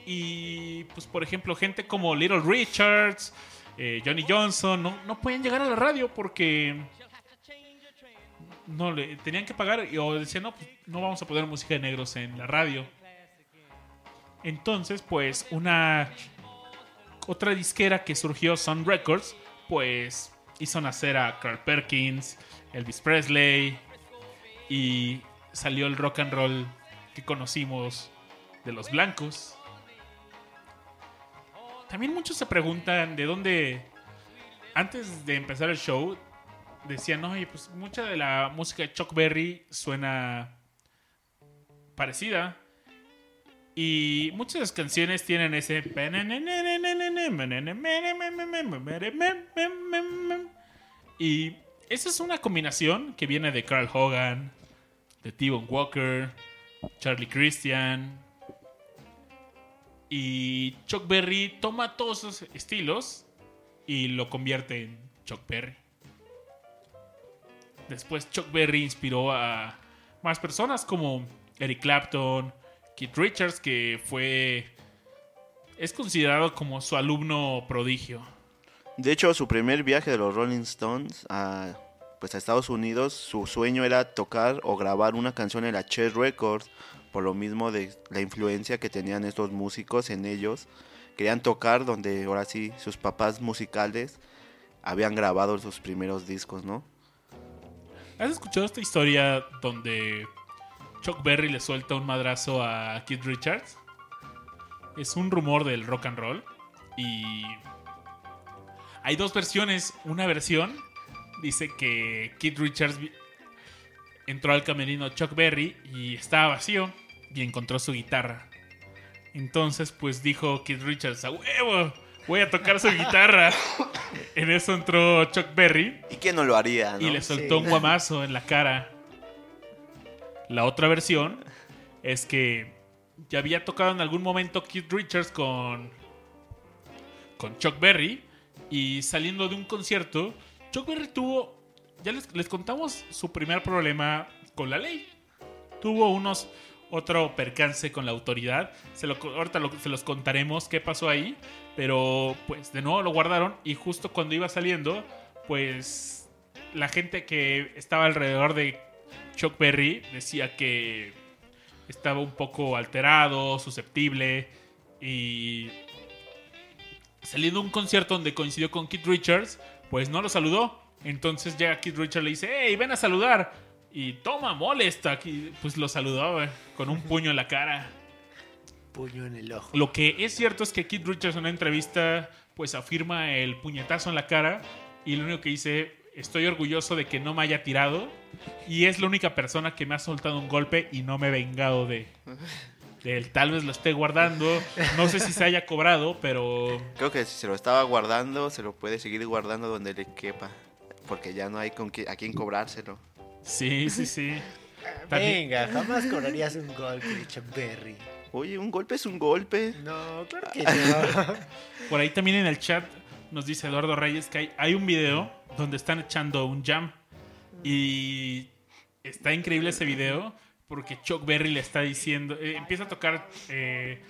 Y pues por ejemplo, gente como Little Richards, eh, Johnny Johnson, no, no pueden llegar a la radio porque no le tenían que pagar y- o decían, no, pues, no vamos a poner música de negros en la radio. Entonces, pues una otra disquera que surgió, Sun Records, pues hizo nacer a Carl Perkins, Elvis Presley y salió el rock and roll que conocimos de los blancos. También muchos se preguntan de dónde, antes de empezar el show, decían, oye, pues mucha de la música de Chuck Berry suena parecida. Y muchas de las canciones tienen ese... Y esa es una combinación que viene de Carl Hogan, de T-Bone Walker, Charlie Christian. Y Chuck Berry toma todos esos estilos y lo convierte en Chuck Berry. Después Chuck Berry inspiró a más personas como Eric Clapton, Keith Richards, que fue. es considerado como su alumno prodigio. De hecho, su primer viaje de los Rolling Stones a, pues a Estados Unidos, su sueño era tocar o grabar una canción en la Chess Records, por lo mismo de la influencia que tenían estos músicos en ellos. Querían tocar donde ahora sí sus papás musicales habían grabado sus primeros discos, ¿no? ¿Has escuchado esta historia donde Chuck Berry le suelta un madrazo a Keith Richards? Es un rumor del rock and roll y hay dos versiones. Una versión dice que Keith Richards entró al camerino Chuck Berry y estaba vacío y encontró su guitarra. Entonces, pues dijo Keith Richards, a huevo, voy a tocar su guitarra. En eso entró Chuck Berry ¿Y quién no lo haría, no? y le soltó Sí. un guamazo en la cara. La otra versión es que ya había tocado en algún momento Keith Richards con, con Chuck Berry y saliendo de un concierto, Chuck Berry tuvo, ya les, les contamos su primer problema con la ley. Tuvo unos otro percance con la autoridad. Se lo, ahorita lo- se los contaremos qué pasó ahí. Pero pues de nuevo lo guardaron y justo cuando iba saliendo, pues la gente que estaba alrededor de Chuck Berry decía que estaba un poco alterado, susceptible y saliendo de un concierto donde coincidió con Keith Richards, pues no lo saludó. Entonces llega Keith Richards le dice, hey, ven a saludar. Y toma, molesta. Y pues lo saludó con un puño en la cara. Puño en el ojo. Lo que es cierto es que Keith Richards en una entrevista pues afirma el puñetazo en la cara y lo único que dice, estoy orgulloso de que no me haya tirado y es la única persona que me ha soltado un golpe y no me he vengado de, de él. Tal vez lo esté guardando, no sé si se haya cobrado, pero Creo que si se lo estaba guardando, se lo puede seguir guardando donde le quepa. Porque ya no hay con qui- a quién cobrárselo. sí, sí, sí. También- Venga, jamás cobrarías un golpe Berry. Oye, un golpe es un golpe. No, claro que no. Por ahí también en el chat nos dice Eduardo Reyes que hay, hay un video donde están echando un jam. Y está increíble ese video porque Chuck Berry le está diciendo, eh, empieza a tocar eh,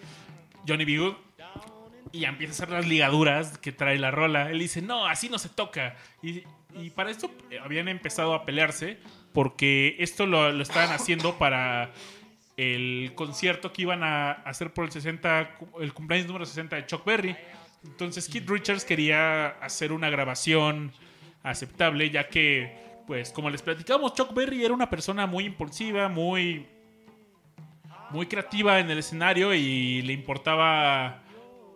Johnny B. Good y empieza a hacer las ligaduras que trae la rola. Él dice, no, así no se toca. Y, y para esto eh, habían empezado a pelearse porque esto lo, lo estaban haciendo para el concierto que iban a hacer por el 60, cu- el cumpleaños número 60 de Chuck Berry. Entonces Keith Richards quería hacer una grabación aceptable, ya que, pues, como les platicamos, Chuck Berry era una persona muy impulsiva, muy, muy creativa en el escenario y le importaba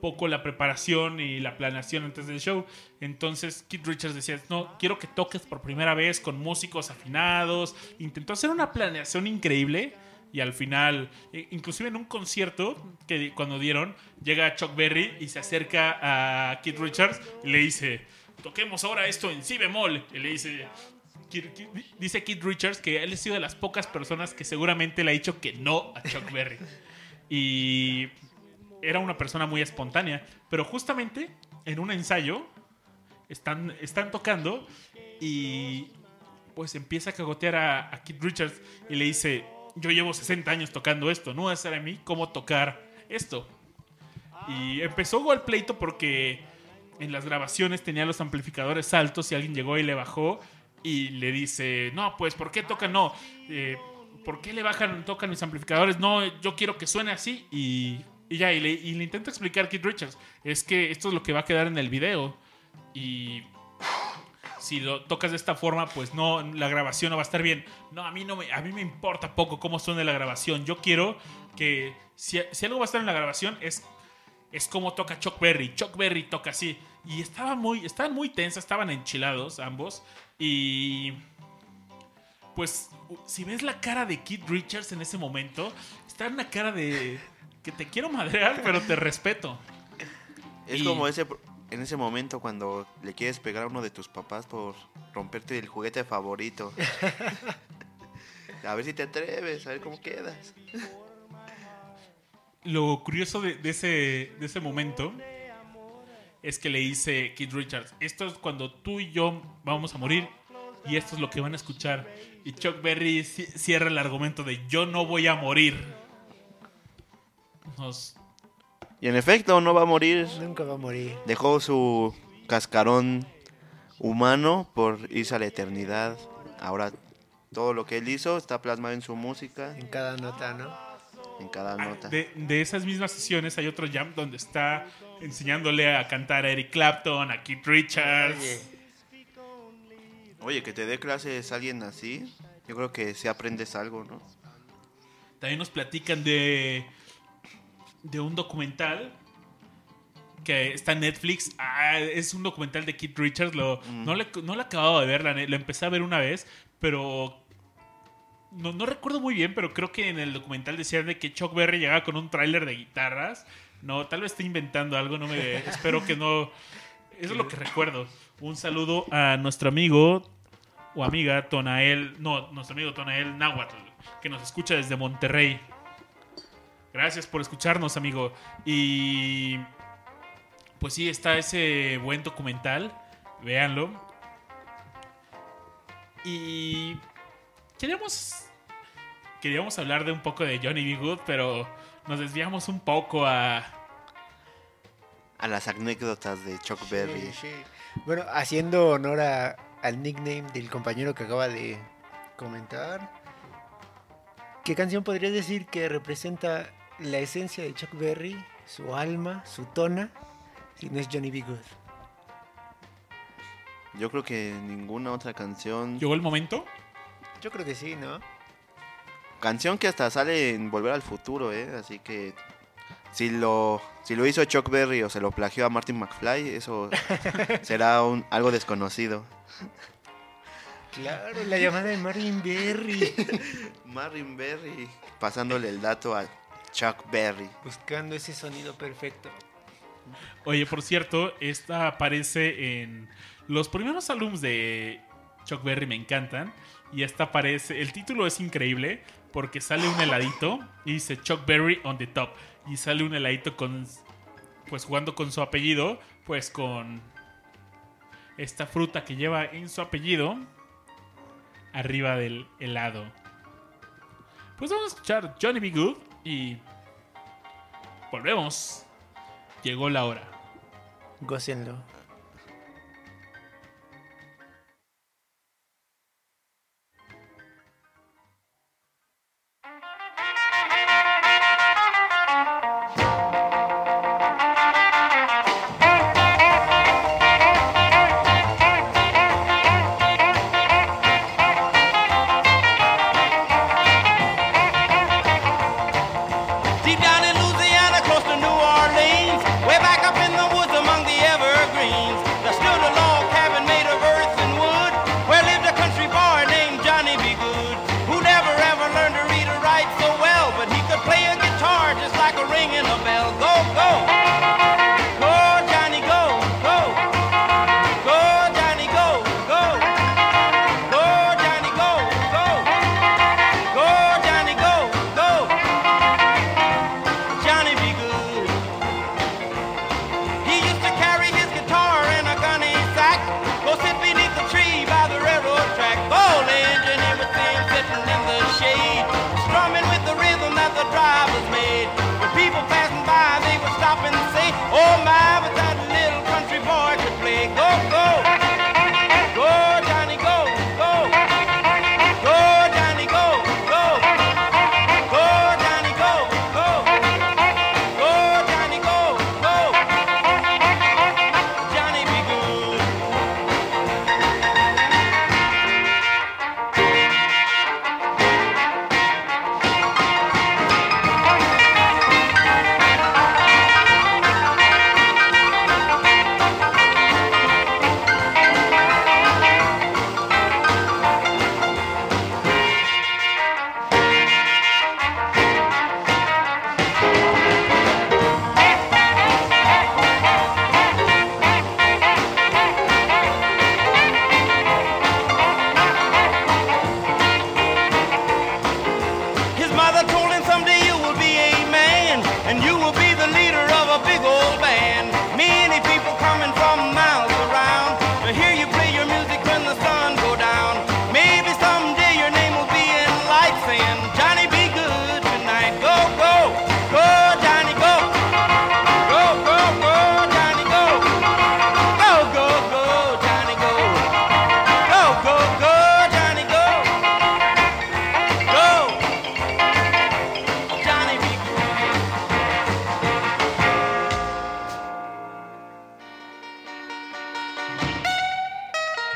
poco la preparación y la planeación antes del show. Entonces Keith Richards decía, no, quiero que toques por primera vez con músicos afinados. Intentó hacer una planeación increíble y al final, inclusive en un concierto que cuando dieron, llega Chuck Berry y se acerca a Keith Richards y le dice, toquemos ahora esto en si bemol. Y le dice... Dice Keith Richards que él ha sido de las pocas personas que seguramente le ha dicho que no a Chuck Berry. Y era una persona muy espontánea. Pero justamente en un ensayo están, están tocando y pues empieza a cagotear a, a Keith Richards y le dice, yo llevo 60 años tocando esto, no es a mí cómo tocar esto. Y empezó el pleito porque en las grabaciones tenía los amplificadores altos y alguien llegó y le bajó y le dice, no, pues, ¿por qué tocan? No, eh, ¿por qué le bajan, tocan mis amplificadores? No, yo quiero que suene así. Y, y ya, y le, y intenta explicar Keith Richards, es que esto es lo que va a quedar en el video. Y si lo tocas de esta forma, pues no, la grabación no va a estar bien. No, a mí no me, a mí me importa poco cómo suene la grabación. Yo quiero que si, si algo va a estar en la grabación es, es como toca Chuck Berry. Chuck Berry toca así. Y estaba muy, estaban muy tensas, estaban enchilados ambos. Y pues si ves la cara de Keith Richards en ese momento, está en una cara de que te quiero madrear, pero te respeto. Es Y- como ese en ese momento cuando le quieres pegar a uno de tus papás por romperte el juguete favorito. a ver si te atreves, a ver cómo quedas. Lo curioso de, de ese, de ese momento es que le dice Keith Richards, esto es cuando tú y yo vamos a morir y esto es lo que van a escuchar. Y Chuck Berry ci- cierra el argumento de yo no voy a morir. Nos, Y en efecto, no va a morir. Nunca va a morir. Dejó su cascarón humano por irse a la eternidad. Ahora todo lo que él hizo está plasmado en su música, En cada nota, ¿no? en cada nota. Ah, De, de esas mismas sesiones hay otro jam donde está enseñándole a cantar a Eric Clapton, a Keith Richards. Oye, Oye, que te dé clases alguien así, yo creo que si aprendes algo, ¿no? También nos platican de, de un documental que está en Netflix. Ah, es un documental de Keith Richards. Lo, no, le, no lo he acabado de ver, la lo empecé a ver una vez, pero no, no recuerdo muy bien, pero creo que en el documental decían de que Chuck Berry llegaba con un tráiler de guitarras. No, tal vez esté inventando algo, no me espero que no. Eso es lo que recuerdo. Un saludo a nuestro amigo o amiga Tonael, no, nuestro amigo Tonael Nahuatl, que nos escucha desde Monterrey. Gracias por escucharnos, amigo. Y pues sí, está ese buen documental. Véanlo. Y queríamos queríamos hablar de un poco de Johnny B. Good, pero nos desviamos un poco a A las anécdotas de Chuck Berry. sí, sí. Bueno, haciendo honor a- al nickname del compañero que acaba de comentar, ¿qué canción podrías decir que representa la esencia de Chuck Berry, su alma, su tona, si no es Johnny B. Good? Yo creo que ninguna otra canción. llegó el momento. Yo creo que sí, ¿no? Canción que hasta sale en Volver al Futuro, ¿eh? Así que si lo, si lo hizo Chuck Berry o se lo plagió a Martin McFly, eso será un, algo desconocido. Claro, la llamada de Marvin Berry. Martin Berry pasándole el dato a Chuck Berry. Buscando ese sonido perfecto. Oye, por cierto, esta aparece en los primeros álbumes de Chuck Berry, me encantan. Y esta aparece, el título es increíble porque sale un heladito y dice Chuck Berry on the top. Y sale un heladito con, pues jugando con su apellido, pues con esta fruta que lleva en su apellido arriba del helado. Pues vamos a escuchar Johnny B. Good y volvemos. Llegó la hora. Gócenlo.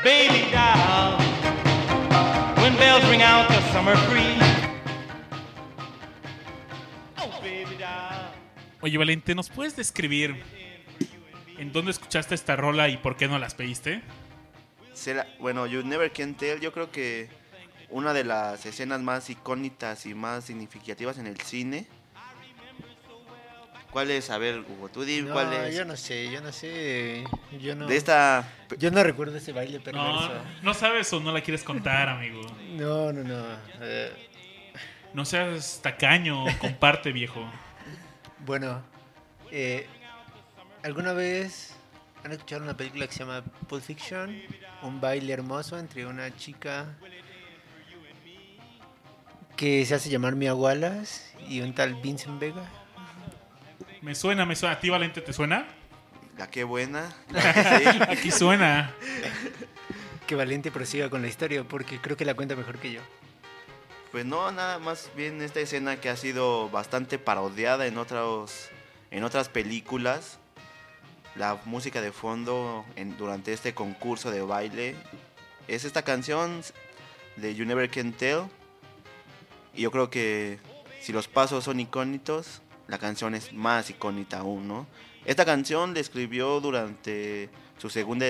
Baby doll. When bells ring out the summer breeze. Oh, baby doll. Oye, Valente, ¿nos puedes describir en dónde escuchaste esta rola y por qué no las pediste? Bueno, You Never Can Tell, yo creo que una de las escenas más icónicas y más significativas en el cine. ¿Cuál es? A ver, Hugo, tú di No, cuál es. yo no sé, yo no sé. Yo no, De esta... yo no recuerdo ese baile No, perverso. no sabes o no la quieres contar, amigo. No, no, no. Eh, No seas tacaño, comparte, viejo. bueno, eh, ¿alguna vez han escuchado una película que se llama Pulp Fiction? Un baile hermoso entre una chica que se hace llamar Mia Wallace y un tal Vincent Vega. Me suena, me suena. ¿A ti, Valente, te suena? La que buena. la que sí. Aquí suena. Que Valiente prosiga con la historia porque creo que la cuenta mejor que yo. Pues no, nada más bien esta escena que ha sido bastante parodiada en otros en otras películas. La música de fondo en- durante este concurso de baile es esta canción de You Never Can Tell. Y yo creo que si los pasos son icónicos, la canción es más icónica aún, ¿no? Esta canción la escribió durante su segunda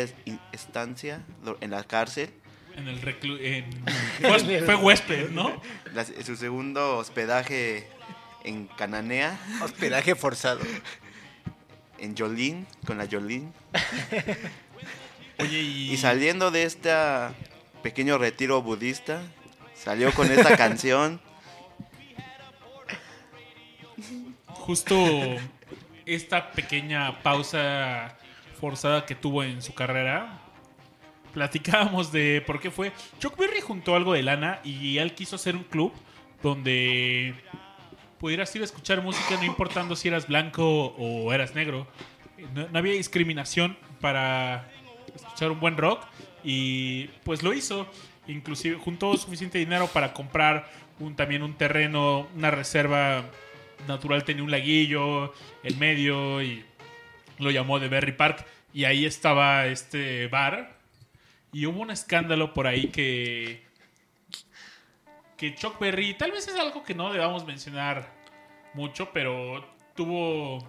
estancia en la cárcel. En el reclu... en- Fue, fue huésped, ¿no? La- su segundo hospedaje en Cananea, Hospedaje forzado. en Jolín, con la Jolín. Oye, y... Y saliendo de este pequeño retiro budista, salió con esta canción. Justo esta pequeña pausa forzada que tuvo en su carrera, platicábamos de por qué fue. Chuck Berry juntó algo de lana y él quiso hacer un club donde pudieras ir a escuchar música no importando si eras blanco o eras negro. No, había discriminación para escuchar un buen rock y pues lo hizo. Inclusive juntó suficiente dinero para comprar un, también un terreno, una reserva natural, tenía un laguillo en medio y lo llamó The Berry Park y ahí estaba este bar y hubo un escándalo por ahí que que Chuck Berry, tal vez es algo que no debamos mencionar mucho, pero tuvo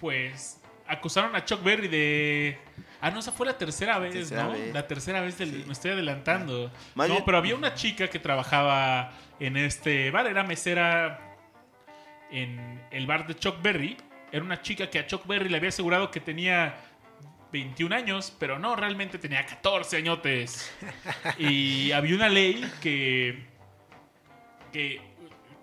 pues acusaron a Chuck Berry de Ah, no, esa fue la tercera vez, Tercera ¿no? vez. La tercera vez del- Sí. me estoy adelantando. Más no, bien- pero había una chica que trabajaba en este bar, era mesera en el bar de Chuck Berry. Era una chica que a Chuck Berry le había asegurado que tenía 21 años, pero no, realmente tenía 14 añotes. Y había una ley que, que,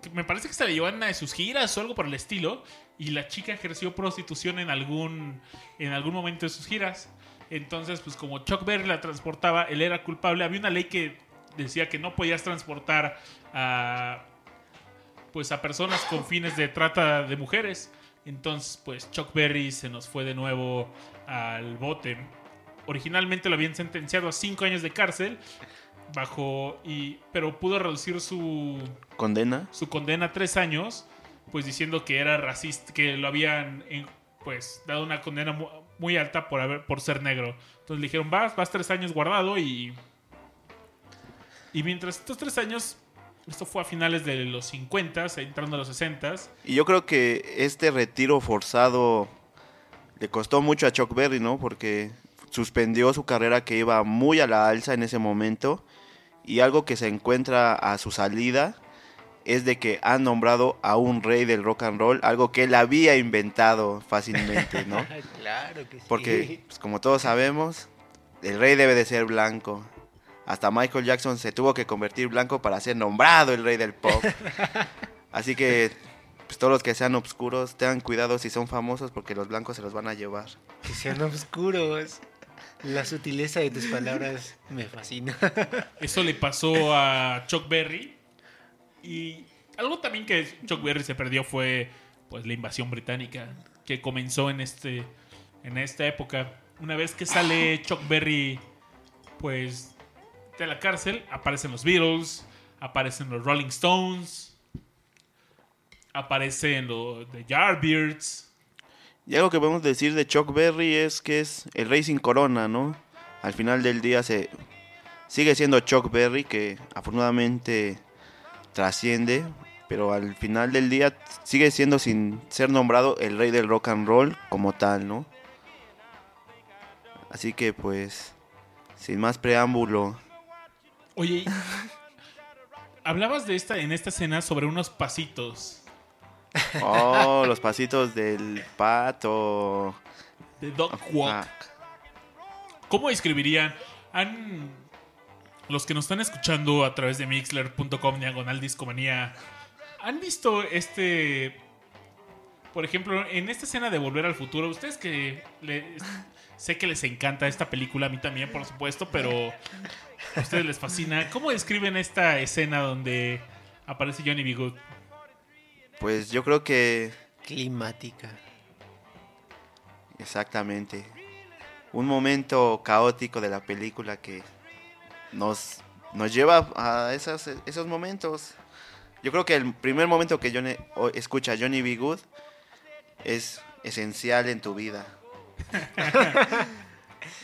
que me parece que se la llevó en una de sus giras o algo por el estilo. Y la chica ejerció prostitución en algún, en algún momento de sus giras. Entonces, pues como Chuck Berry la transportaba, él era culpable. Había una ley que decía que no podías transportar a pues a personas con fines de trata de mujeres. Entonces, pues Chuck Berry se nos fue de nuevo al bote. Originalmente lo habían sentenciado a cinco años de cárcel, bajo y pero pudo reducir su Condena. su condena a tres años, pues diciendo que era racista, que lo habían pues dado una condena mu- muy alta por haber por ser negro. Entonces le dijeron vas, vas tres años guardado y y mientras estos tres años esto fue a finales de los 50, entrando a los 60 Y yo creo que este retiro forzado le costó mucho a Chuck Berry, ¿no? Porque suspendió su carrera que iba muy a la alza en ese momento. Y algo que se encuentra a su salida es de que han nombrado a un rey del rock and roll, algo que él había inventado fácilmente, ¿no? claro que sí. Porque, pues, como todos sabemos, el rey debe de ser blanco. Hasta Michael Jackson se tuvo que convertir blanco para ser nombrado el rey del pop. Así que, pues, todos los que sean oscuros, tengan cuidado si son famosos porque los blancos se los van a llevar. Que sean oscuros. La sutileza de tus palabras me fascina. Eso le pasó a Chuck Berry. Y algo también que Chuck Berry se perdió fue pues la invasión británica que comenzó en este en esta época. Una vez que sale Chuck Berry pues de la cárcel, aparecen los Beatles, aparecen los Rolling Stones, aparecen los The Yardbirds. Y algo que podemos decir de Chuck Berry es que es el rey sin corona, ¿no? al final del día se sigue siendo Chuck Berry que afortunadamente trasciende, pero al final del día sigue siendo sin ser nombrado el rey del rock and roll como tal, ¿no? Así que pues sin más preámbulo, Oye, hablabas de esta en esta escena sobre unos pasitos oh, los pasitos del pato. de Dog Walk. Ah, ¿Cómo describirían? Han los que nos están escuchando a través de mixler.com diagonal discomanía han visto este por ejemplo en esta escena de Volver al Futuro ustedes que le- sé que les encanta esta película a mí también por supuesto pero a ustedes les fascina ¿cómo describen esta escena donde aparece Johnny B. Good? Pues yo creo que Climática. exactamente un momento caótico de la película que nos, nos lleva a esas- esos momentos. Yo creo que el primer momento que Johnny, escucha Johnny B. Good es esencial en tu vida.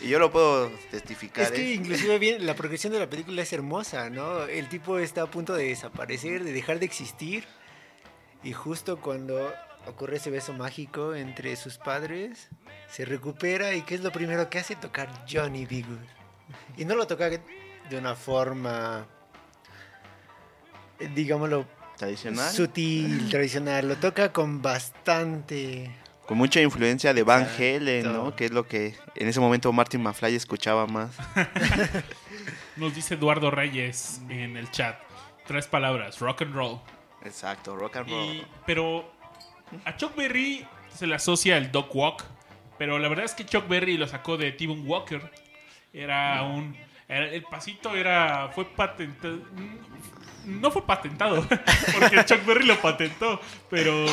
y yo lo puedo testificar. Es que ¿eh? inclusive bien, la progresión de la película es hermosa, ¿no? El tipo está a punto de desaparecer, de dejar de existir. Y justo cuando ocurre ese beso mágico entre sus padres, se recupera y ¿qué es lo primero que hace? Tocar Johnny B. Good. Y no lo toca de una forma, digámoslo, Tradicional. sutil, tradicional. Lo toca con bastante... Con mucha influencia de Van. Halen, ¿no? Que es lo que en ese momento Martin McFly escuchaba más. nos dice Eduardo Reyes en el chat tres palabras rock and roll Exacto, rock and roll. Y- pero a Chuck Berry se le asocia el Dog Walk. Pero la verdad es que Chuck Berry lo sacó de T-Bone Walker. Era un. era- el pasito era. Fue patentado. No fue patentado. Porque Chuck Berry lo patentó. Pero.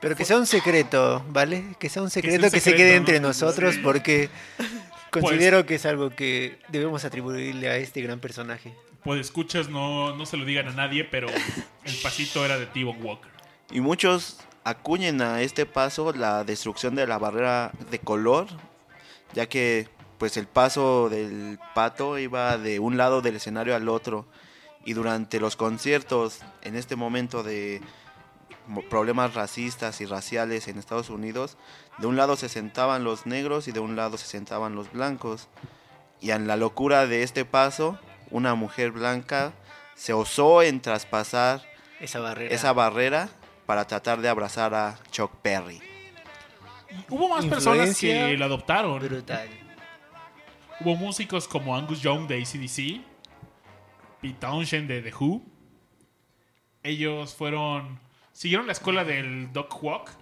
Pero que sea un secreto, ¿vale? Que sea un secreto un que, se quede ¿no? entre nosotros Sí. porque considero que es algo que debemos atribuirle a este gran personaje. Pues escuchas, no, no se lo digan a nadie. Pero el pasito era de T-Bone Walker. Y muchos acuñen a este paso la destrucción de la barrera de color, ya que pues el paso del pato iba de un lado del escenario al otro y durante los conciertos en este momento de problemas racistas y raciales en Estados Unidos, de un lado se sentaban los negros y de un lado se sentaban los blancos. Y en la locura de este paso, una mujer blanca se osó en traspasar Esa barrera. esa barrera para tratar de abrazar a Chuck Berry. Y hubo más personas que lo adoptaron. brutal. Hubo músicos como Angus Young de ACDC, Pete Townshend de The Who. Ellos fueron. Siguieron la escuela del Dog Walk.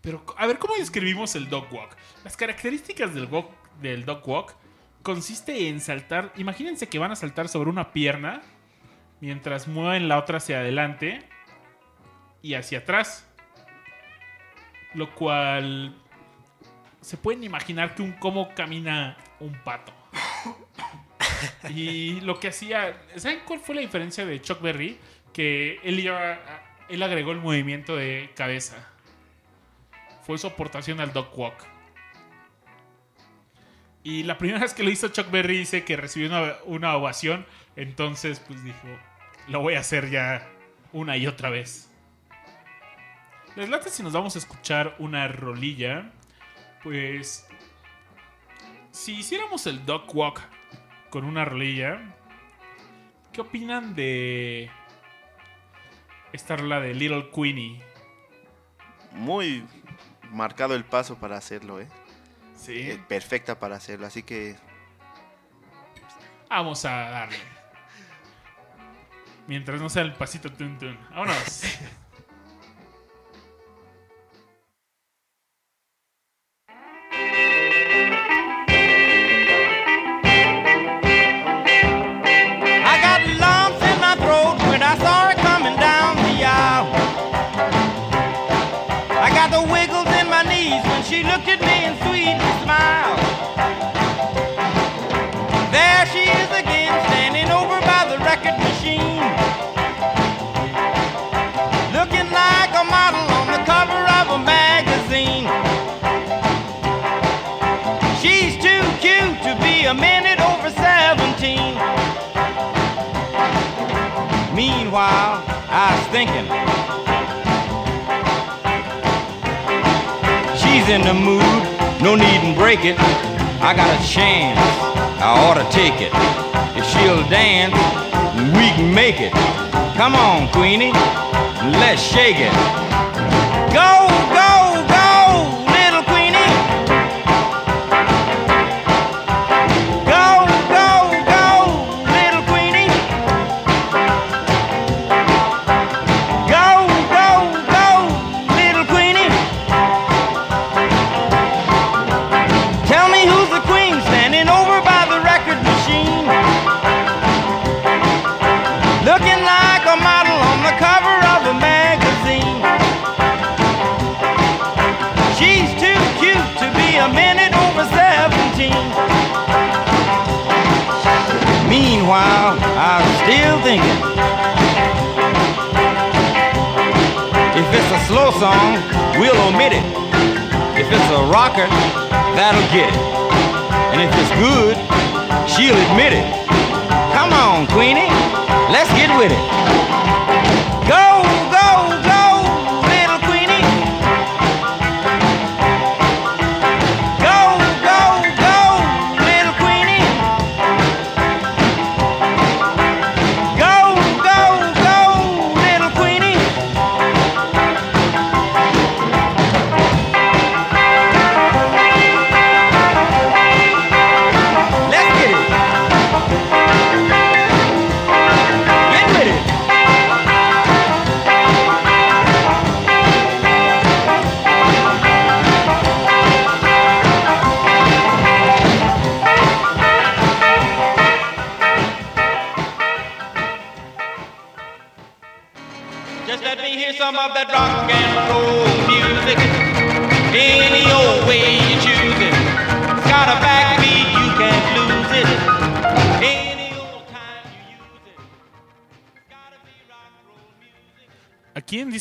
Pero, a ver, ¿cómo describimos el Dog Walk? Las características del, del Dog Walk consiste en saltar. Imagínense que van a saltar sobre una pierna mientras mueven la otra hacia adelante y hacia atrás. Lo cual se pueden imaginar que un cómo camina un pato. Y lo que hacía, ¿saben cuál fue la diferencia de Chuck Berry? Que él iba- él agregó el movimiento de cabeza. Fue su aportación al dog walk. Y la primera vez que lo hizo Chuck Berry dice que recibió una, una ovación, entonces pues dijo, lo voy a hacer ya una y otra vez. Les late si nos vamos a escuchar una rolilla. Pues. Si hiciéramos el Dog Walk con una rolilla. ¿Qué opinan de. Esta rola de Little Queenie? Muy marcado el paso para hacerlo, ¿eh? Sí. Eh, Perfecta para hacerlo, así que Vamos a darle. Mientras no sea el pasito tun tun. Vámonos. looked at me and sweetly smiled. There she is again, standing over by the record machine. Looking like a model on the cover of a magazine. She's too cute to be a minute over 17. Meanwhile, I was thinking. In the mood, no need to break it. I got a chance, I ought to take it. If she'll dance, we can make it. Come on, Queenie, let's shake it. Song, we'll omit it. If it's a rocker, that'll get it. And if it's good, she'll admit it. Come on, Queenie, let's get with it.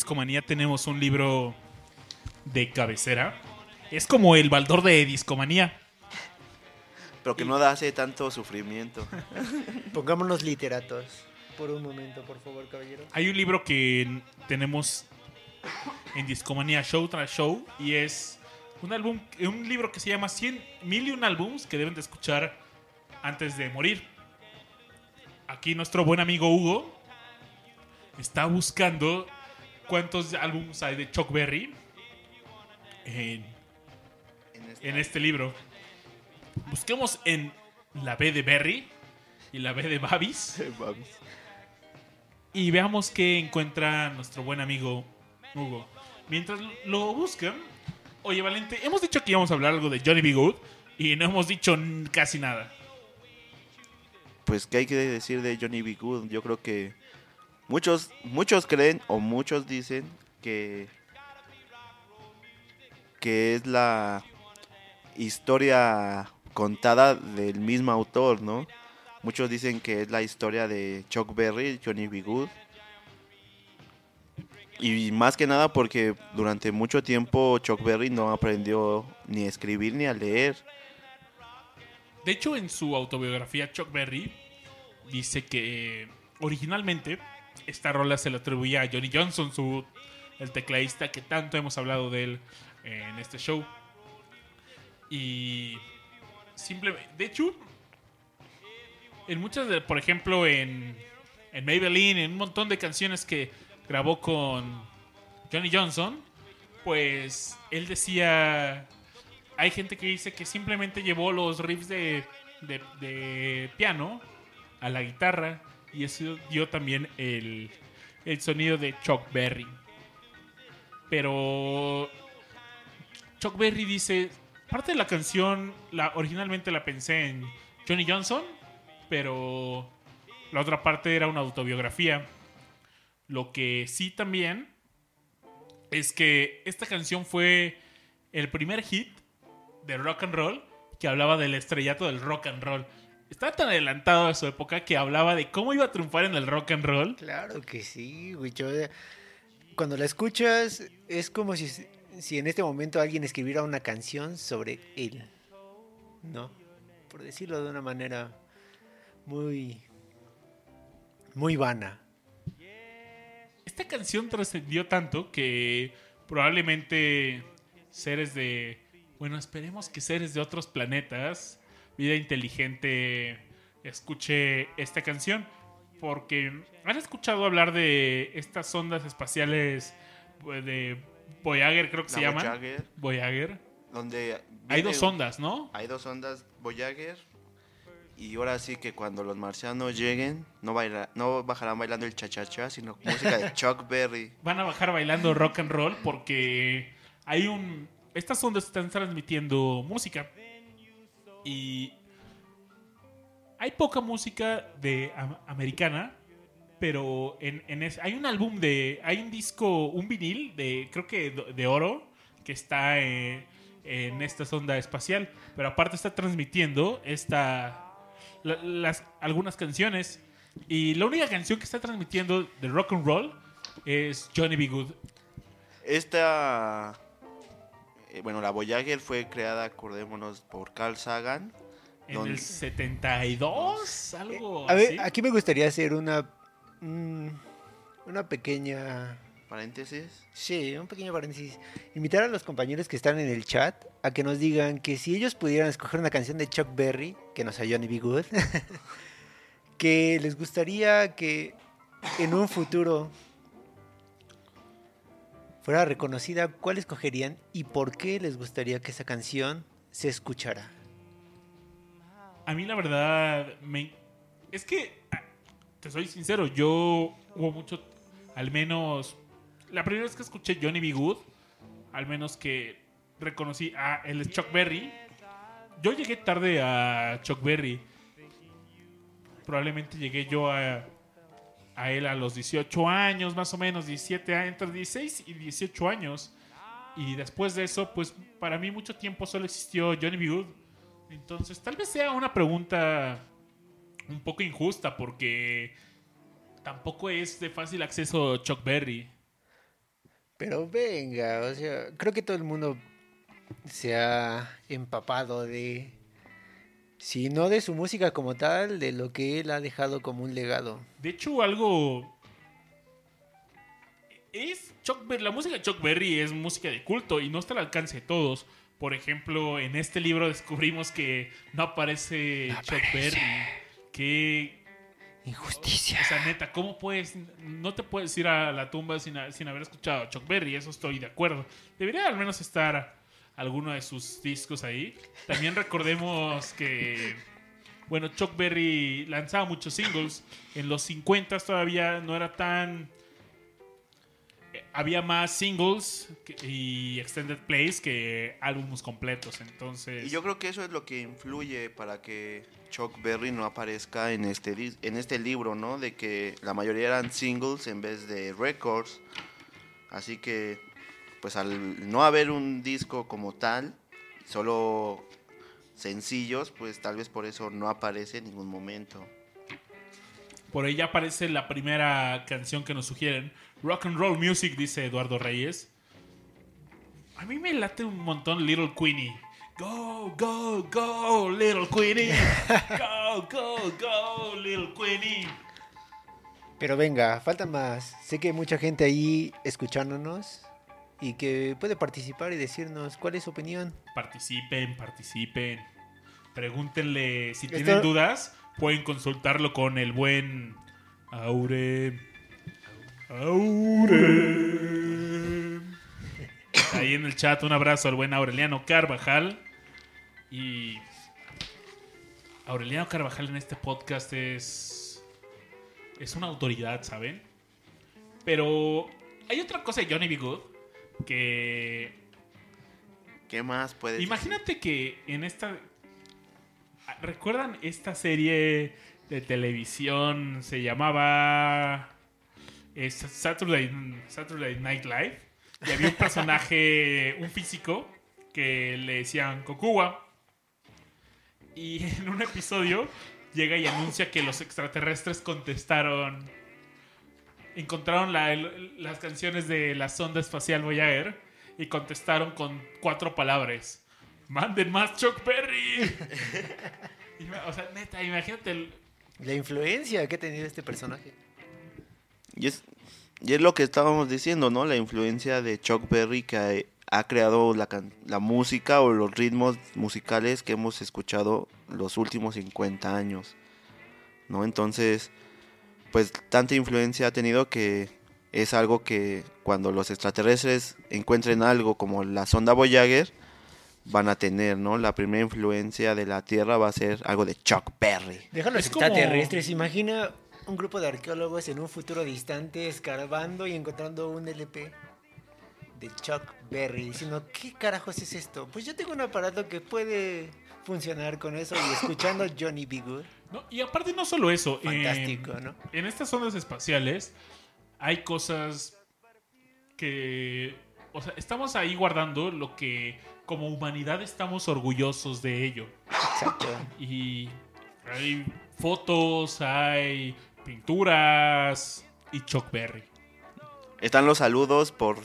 Discomanía tenemos un libro de cabecera. Es como el baldor de Discomanía. Pero que no da hace tanto sufrimiento. Pongámonos literatos por un momento, por favor, caballero. Hay un libro que tenemos en Discomanía show tras show y es un álbum, un libro que se llama 100 mil y un álbums que deben de escuchar antes de morir. Aquí nuestro buen amigo Hugo está buscando cuántos álbums hay de Chuck Berry en, en este libro. Busquemos en la B de Berry y la B de Babis. Y veamos qué encuentra nuestro buen amigo Hugo. Mientras lo buscan, oye Valente, hemos dicho que íbamos a hablar algo de Johnny B. Good y no hemos dicho casi nada. Pues, ¿qué hay que decir de Johnny B. Good? Yo creo que muchos, muchos creen o muchos dicen que, que es la historia contada del mismo autor, ¿no? Muchos dicen que es la historia de Chuck Berry, Johnny B. Good. Y más que nada porque durante mucho tiempo Chuck Berry no aprendió ni a escribir ni a leer. De hecho, en su autobiografía, Chuck Berry dice que originalmente esta rola se le atribuía a Johnny Johnson, su, el tecladista que tanto hemos hablado de él en este show. Y simplemente, de hecho, en muchas, de, por ejemplo, en, en Maybelline, en un montón de canciones que grabó con Johnny Johnson, pues él decía hay gente que dice que simplemente llevó los riffs de- de piano a la guitarra y eso dio también el, el sonido de Chuck Berry. Pero Chuck Berry dice, parte de la canción, la, originalmente la pensé en Johnny Johnson, pero la otra parte era una autobiografía. Lo que sí también es que esta canción fue el primer hit de rock and roll que hablaba del estrellato del rock and roll. Estaba tan adelantado a su época que hablaba de cómo iba a triunfar en el rock and roll. Claro que sí, güey. yo- cuando la escuchas, es como si, si en este momento alguien escribiera una canción sobre él. ¿No? Por decirlo de una manera muy. muy vana. esta canción trascendió tanto que probablemente seres de... Bueno, esperemos que seres de otros planetas, vida inteligente, escuche esta canción. Porque han escuchado hablar de estas ondas espaciales pues, de Voyager, creo que La se llaman. Voyager, Voyager. donde Hay dos ondas, ¿no? Hay dos ondas Voyager. Y ahora sí que cuando los marcianos lleguen, no, baila, no bajarán bailando el cha-cha-cha, sino música de Chuck Berry. van a bajar bailando rock and roll porque hay un estas ondas están transmitiendo música y hay poca música de am- americana pero en, hay un álbum de hay un disco un vinil de creo que de, oro que está eh, en esta sonda espacial pero aparte está transmitiendo esta la- las algunas canciones y la única canción que está transmitiendo de rock and roll es Johnny B. Good. Esta. Eh, bueno, la Voyager fue creada, acordémonos, por Carl Sagan. En el 72, algo A ver, aquí me gustaría hacer una. una pequeña. Paréntesis. Sí, un pequeño paréntesis. Invitar a los compañeros que están en el chat a que nos digan que si ellos pudieran escoger una canción de Chuck Berry, que no sea Johnny B. Good, que les gustaría que en un futuro fuera reconocida, ¿cuál escogerían y por qué les gustaría que esa canción se escuchara? A mí la verdad me es que ah, te soy sincero, yo hubo mucho al menos la primera vez que escuché Johnny B. Good, al menos que reconocí a es Chuck Berry. Yo llegué tarde a Chuck Berry. Probablemente llegué yo a, a él a los 18 años, más o menos, 17 años, entre 16 y 18 años. Y después de eso, pues para mí mucho tiempo solo existió Johnny B. Good. Entonces, tal vez sea una pregunta un poco injusta porque tampoco es de fácil acceso Chuck Berry. Pero venga, o sea, creo que todo el mundo se ha empapado de, si no de su música como tal, de lo que él ha dejado como un legado. De hecho, algo. Es Chuck Berry. La música de Chuck Berry es música de culto y no está al alcance de todos. Por ejemplo, en este libro descubrimos que no aparece No Chuck aparece. Berry. Que. Injusticia. O sea, neta, ¿cómo puedes.? No te puedes ir a la tumba sin, sin haber escuchado a Chuck Berry. Eso estoy de acuerdo. Debería al menos estar alguno de sus discos ahí. También recordemos que. Bueno, Chuck Berry lanzaba muchos singles. En los 50 todavía no era tan. eh, Había más singles y extended plays que álbumes completos. Entonces. Y yo creo que eso es lo que influye para que Chuck Berry no aparezca en este, en este libro, ¿no? De que la mayoría eran singles en vez de records. Así que, pues al no haber un disco como tal, solo sencillos, pues tal vez por eso no aparece en ningún momento. Por ahí ya aparece la primera canción que nos sugieren. Rock and Roll Music, dice Eduardo Reyes. A mí me late un montón Little Queenie. Go, go, go, Little Queenie. Go, go, go, Little Queenie. Pero venga, falta más. Sé que hay mucha gente ahí escuchándonos y que puede participar y decirnos cuál es su opinión. Participen, participen. Pregúntenle si Esto- tienen dudas. Pueden consultarlo con el buen Aure. Aure. Ahí en el chat, un abrazo al buen Aureliano Carvajal. Y Aureliano Carvajal en este podcast es. Es una autoridad, ¿saben? Pero hay otra cosa de Johnny B. Good que ¿Qué más puedes Imagínate que en esta. ¿Recuerdan esta serie de televisión? Se llamaba. eh, Saturday, Saturday Night Live. Y había un personaje, un físico, que le decían Kokuwa. Y en un episodio llega y anuncia que los extraterrestres contestaron. Encontraron la- el- las canciones de la sonda espacial Voyager y contestaron con cuatro palabras. ¡Manden más Chuck Berry! O sea, neta, imagínate el- La influencia que ha tenido este personaje. Y es, Y es lo que estábamos diciendo, ¿no? La influencia de Chuck Berry que ha, ha creado la, la música o los ritmos musicales que hemos escuchado los últimos 50 años, ¿no? Entonces, pues tanta influencia ha tenido que es algo que cuando los extraterrestres encuentren algo como la sonda Voyager, van a tener, ¿no? La primera influencia de la Tierra va a ser algo de Chuck Berry. Déjalo Es como- extraterrestres. Imagina un grupo de arqueólogos en un futuro distante escarbando y encontrando un LP de Chuck Berry diciendo, ¿qué carajos es esto? Pues yo tengo un aparato que puede funcionar con eso y escuchando Johnny B. Good. No, y aparte no solo eso. en- Fantástico, ¿no? En estas ondas espaciales hay cosas que... O sea, estamos ahí guardando lo que como humanidad estamos orgullosos de ello. Exacto. Y hay fotos, hay pinturas y Chuck Berry. Están los saludos por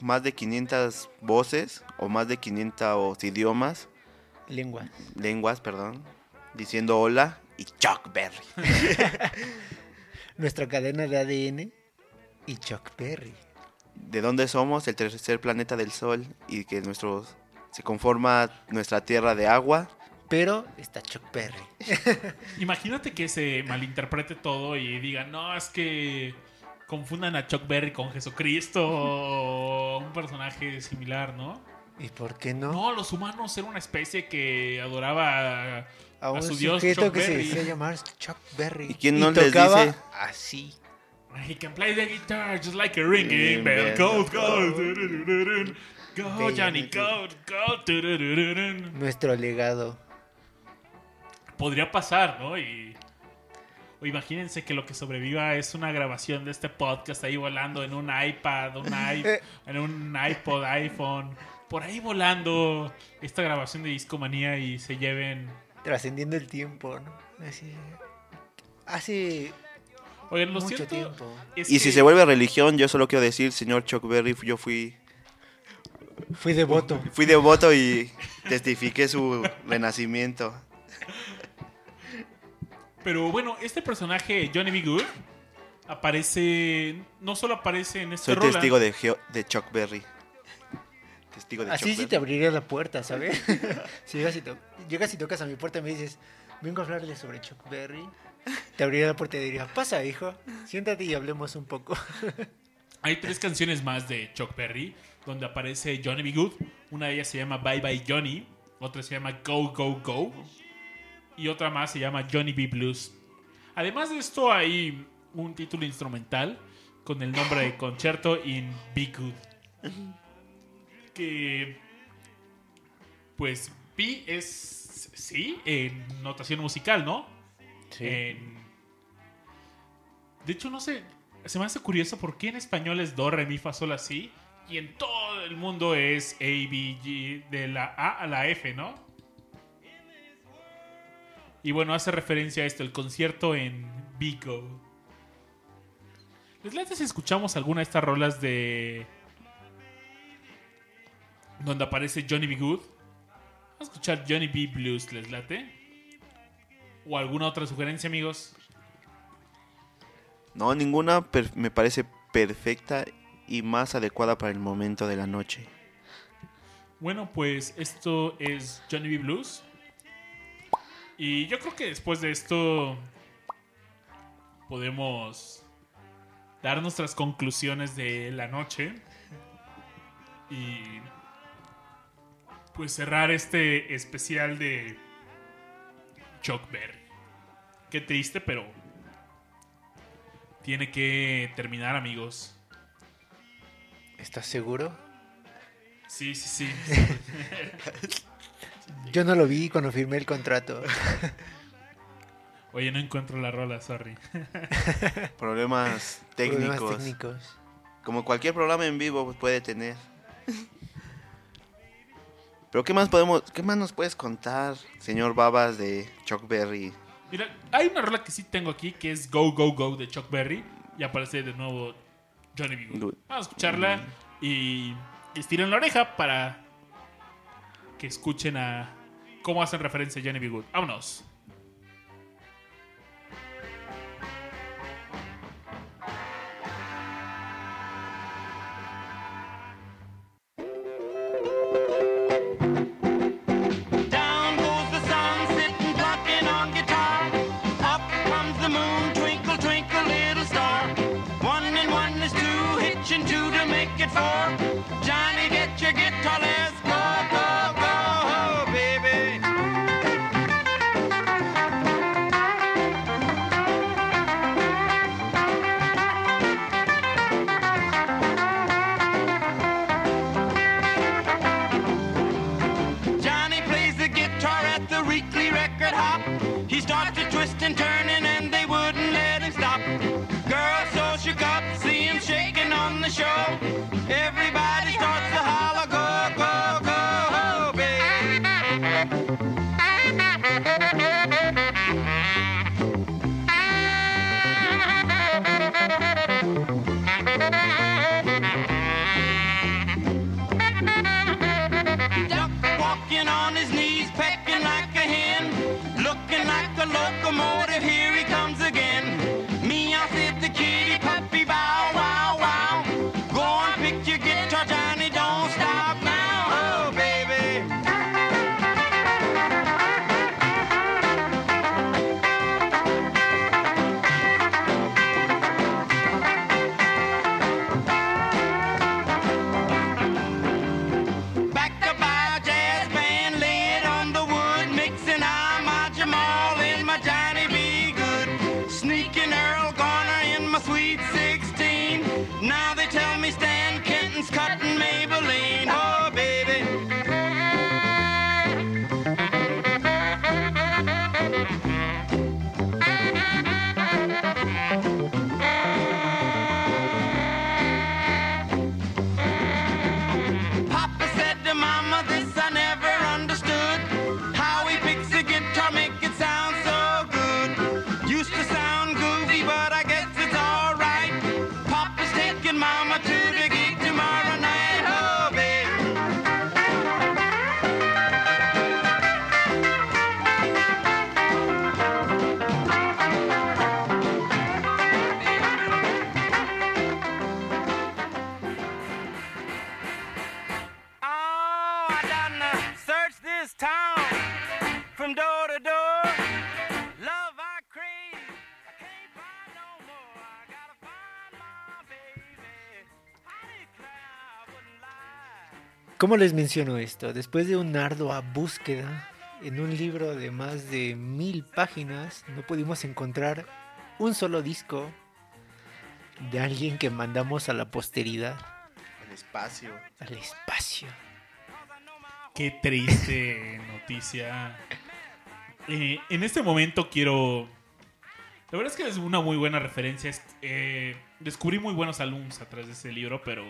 más de 500 voces o más de 500 idiomas, Lengua. lenguas, perdón, diciendo hola y Chuck Berry. Nuestra cadena de ADN y Chuck Berry. ¿De dónde somos? El tercer planeta del Sol y que nuestro se conforma nuestra Tierra de agua. Pero está Chuck Berry. Imagínate que se malinterprete todo y digan, no, es que confundan a Chuck Berry con Jesucristo o un personaje similar, ¿no? ¿Y por qué no? No, los humanos eran una especie que adoraba a, a un a su dios sujeto Chuck que se decía llamar Chuck Berry. ¿Y quién no les tocaba dice? Así. He can play the guitar just like a ringing Mm, bell. Go, go, go, Johnny, go, go. Nuestro legado. Podría pasar, ¿no? Y o imagínense que lo que sobreviva es una grabación de este podcast ahí volando en un iPad, un i- Eh. en un iPod, iPhone, por ahí volando esta grabación de Discomanía y se lleven. Trascendiendo el tiempo, ¿no? Así. Hace Oigan, lo mucho cierto tiempo. es Y si se vuelve religión, yo solo quiero decir, señor Chuck Berry, yo fui, Fui devoto. fui devoto y testifiqué su renacimiento. Pero bueno, este personaje, Johnny B. Good, aparece. No solo aparece en este Soy rola. testigo de, Geo- de Chuck Berry. Testigo de Así Chuck sí Berry. te abriría la puerta, ¿sabes? si llegas y, to- llegas y tocas a mi puerta y me dices, vengo a hablarle sobre Chuck Berry, te abriría la puerta y diría, pasa, hijo, siéntate y hablemos un poco. Hay tres canciones más de Chuck Berry donde aparece Johnny B. Good. Una de ellas se llama Bye Bye Johnny. Otra se llama Go Go Go. Y otra más se llama Johnny B. Blues. Además de esto hay un título instrumental con el nombre de Concerto in B. Good. Que pues B es sí en notación musical, ¿no? En- De hecho, no sé, se me hace curioso por qué en español es do, re, mi, fa, sol, así. Y en todo el mundo es A, B, G, de la A a la F, ¿no? Y bueno, hace referencia a esto, el concierto en Vigo. ¿Les late si escuchamos alguna de estas rolas de... donde aparece Johnny B. Good? Vamos a escuchar Johnny B. Blues, ¿les late? ¿O alguna otra sugerencia, amigos? No, ninguna me parece perfecta y más adecuada para el momento de la noche. Bueno, pues esto es Johnny B. Blues. Y yo creo que después de esto podemos dar nuestras conclusiones de la noche. Y pues cerrar este especial de Chuck Berry. Qué triste, pero tiene que terminar, amigos. ¿Estás seguro? Sí, sí, sí. Yo no lo vi cuando firmé el contrato. Oye, no encuentro la rola, sorry. Problemas técnicos. Problemas técnicos. Como cualquier programa en vivo pues, puede tener. Pero qué más podemos, qué más nos puedes contar, señor Babas de Chuck Berry? Mira, hay una rola que sí tengo aquí que es Go Go Go de Chuck Berry y aparece de nuevo Johnny B. Good. Vamos a escucharla y estiren la oreja para que escuchen a cómo hacen referencia a Johnny B. Good. Vámonos. ¿Cómo les menciono esto? Después de una ardua búsqueda en un libro de más de mil páginas, no pudimos encontrar un solo disco de alguien que mandamos a la posteridad, El espacio. al espacio. Qué triste noticia. Eh, en este momento quiero... La verdad es que es una muy buena referencia. Eh, descubrí muy buenos álbumes a través de ese libro, pero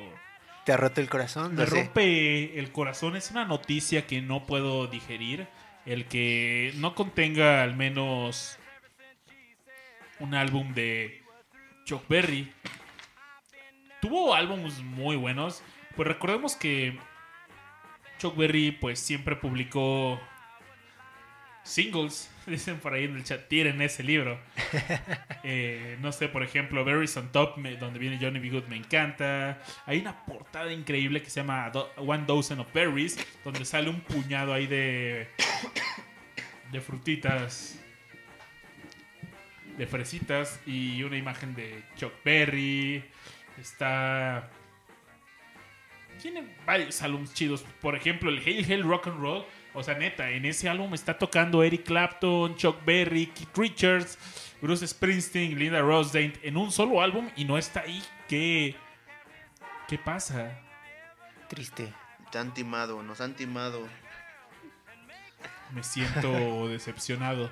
¿Te ha roto el corazón? me Lo sé. rompe el corazón. Es una noticia que no puedo digerir. El que no contenga al menos un álbum de Chuck Berry. Tuvo álbumes muy buenos. Pues recordemos que Chuck Berry pues siempre publicó singles. Dicen por ahí en el chat, tiren ese libro. Eh, no sé, por ejemplo, Berries on Top, me- donde viene Johnny B. Good, me encanta. Hay una portada increíble que se llama Do- One Dozen of Berries, donde sale un puñado ahí de, de frutitas, de fresitas y una imagen de Chuck Berry. Está. Tiene varios álbumes chidos. Por ejemplo, el Hail Hail Rock and Roll. O sea, neta, en ese álbum está tocando Eric Clapton, Chuck Berry, Keith Richards, Bruce Springsteen, Linda Rose en un solo álbum y no está ahí. ¿Qué, qué pasa? Triste. Te han timado, nos han timado. Me siento decepcionado.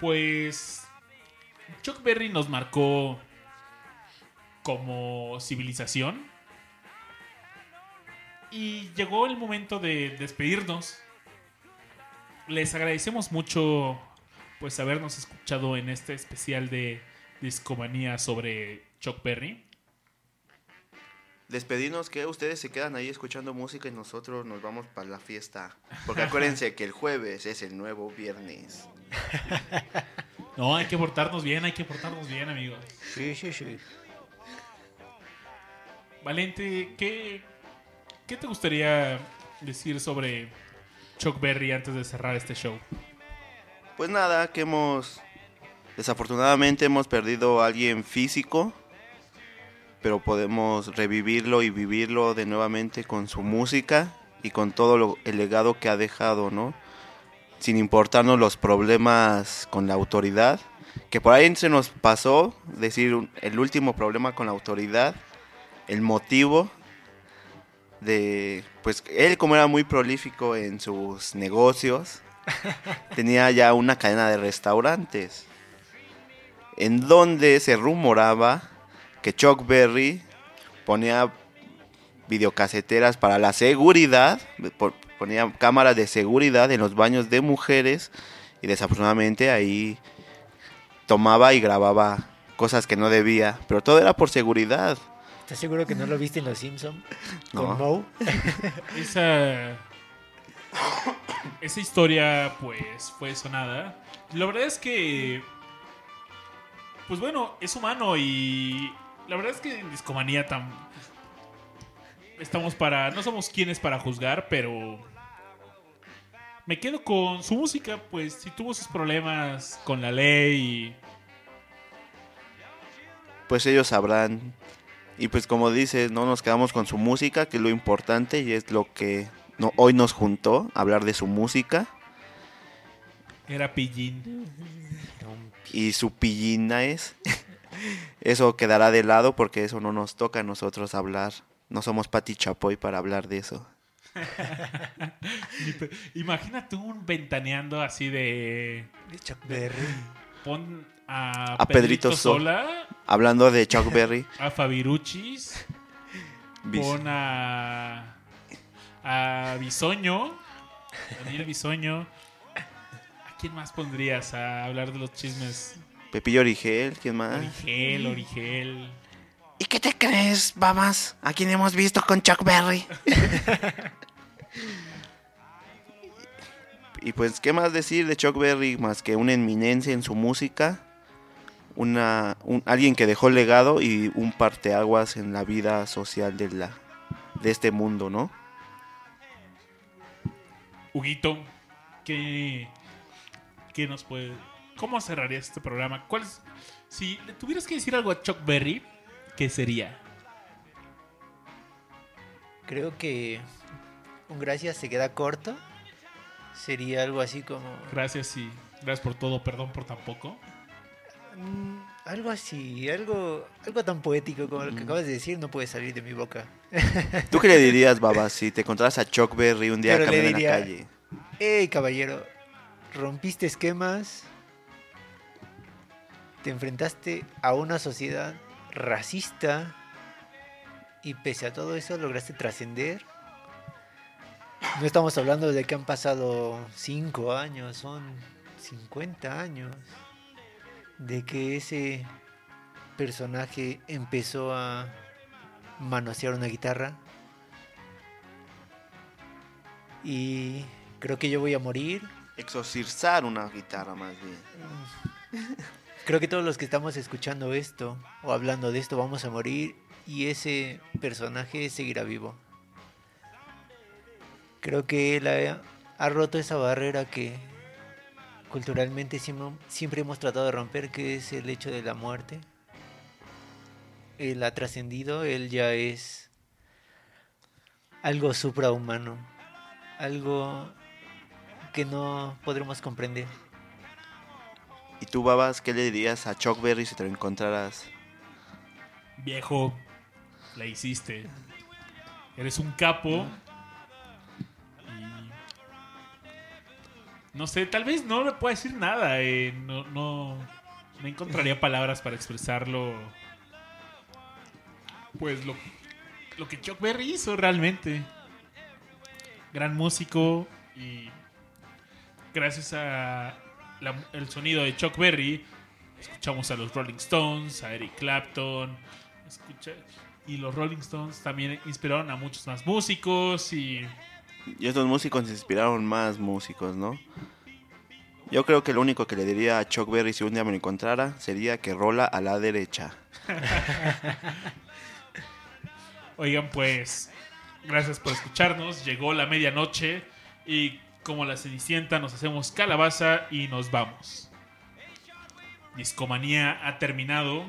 Pues Chuck Berry nos marcó como civilización. Y llegó el momento de despedirnos. Les agradecemos mucho pues habernos escuchado en este especial de Discomanía sobre Chuck Berry. Despedirnos que ustedes se quedan ahí escuchando música y nosotros nos vamos para la fiesta. Porque acuérdense que el jueves es el nuevo viernes. No, hay que portarnos bien, hay que portarnos bien, amigos. Sí, sí, sí. Valente, ¿qué, ¿qué te gustaría decir sobre Chuck Berry antes de cerrar este show? Pues nada, que hemos... Desafortunadamente hemos perdido a alguien físico. Pero podemos revivirlo y vivirlo de nuevamente con su música y con todo el legado que ha dejado, ¿no? Sin importarnos los problemas con la autoridad. Que por ahí se nos pasó decir el último problema con la autoridad. El motivo de... Pues él como era muy prolífico en sus negocios. tenía ya una cadena de restaurantes. En donde se rumoraba que Chuck Berry ponía videocaseteras para la seguridad, po- ponía cámaras de seguridad en los baños de mujeres y desafortunadamente ahí tomaba y grababa cosas que no debía, pero todo era por seguridad. ¿Estás seguro que no lo viste en Los Simpsons? No. Con Moe. Esa. Esa historia, pues, fue sonada. La verdad es que. Pues bueno, es humano y. La verdad es que en Discomanía tan. Estamos para. No somos quienes para juzgar, pero. Me quedo con su música, pues, si tuvo sus problemas con la ley. Pues ellos sabrán. Y pues como dices, no nos quedamos con su música, que es lo importante y es lo que no, hoy nos juntó, hablar de su música Era pillín. y su pillina es. Eso quedará de lado porque eso no nos toca a nosotros hablar. No somos Pati Chapoy para hablar de eso. Imagínate un ventaneando así de. De Chuck Berry. Pon a, A Pedrito Sola, Hablando de Chuck Berry, a Fabiruchis, pon a. a Bisoño, Daniel Bisoño. ¿A quién más pondrías a hablar de los chismes? Pepillo Origel, ¿quién más? Origel, Origel. ¿Y qué te crees, babas? ¿A quién hemos visto con Chuck Berry? y pues, ¿qué más decir de Chuck Berry más que una eminencia en su música? Una, un- alguien que dejó legado y un parteaguas en la vida social de, la, de este mundo, ¿no? Huguito, ¿qué, ¿qué nos puede. ¿Cómo cerrarías este programa? ¿Cuál es- si le tuvieras que decir algo a Chuck Berry, ¿qué sería? Creo que un gracias se queda corto. Sería algo así como... Gracias y gracias por todo, perdón por tan poco. mm, algo así, algo, algo tan poético como lo Mm. que acabas de decir no puede salir de mi boca. ¿Tú qué le dirías, babas, si te encontraras a Chuck Berry un día Pero caminando en la calle? ¡Ey, caballero! Rompiste esquemas. Te enfrentaste a una sociedad racista. Y pese a todo eso lograste trascender. No estamos hablando de que han pasado 5 años, son 50 años. De que ese personaje empezó a manosear una guitarra. Y creo que yo voy a morir. Exorcizar una guitarra, más bien. Creo que todos los que estamos escuchando esto o hablando de esto vamos a morir y ese personaje seguirá vivo. Creo que él ha, ha roto esa barrera que culturalmente siempre, siempre hemos tratado de romper, que es el hecho de la muerte. Él ha trascendido, él ya es algo suprahumano, algo que no podremos comprender. ¿Y tú, babas, qué le dirías a Chuck Berry si te lo encontraras? Viejo, la hiciste. Eres un capo. No sé, tal vez no le pueda decir nada. eh, no, no, encontraría palabras para expresarlo. Pues lo, lo que Chuck Berry hizo realmente. Gran músico y gracias a el sonido de Chuck Berry escuchamos a los Rolling Stones, a Eric Clapton, escucha- y los Rolling Stones también inspiraron a muchos más músicos y Y estos músicos inspiraron más músicos, ¿no? Yo creo que lo único que le diría a Chuck Berry si un día me lo encontrara sería que rola a la derecha. Oigan, pues, gracias por escucharnos. Llegó la medianoche y como la cenicienta nos hacemos calabaza y nos vamos. Discomanía ha terminado.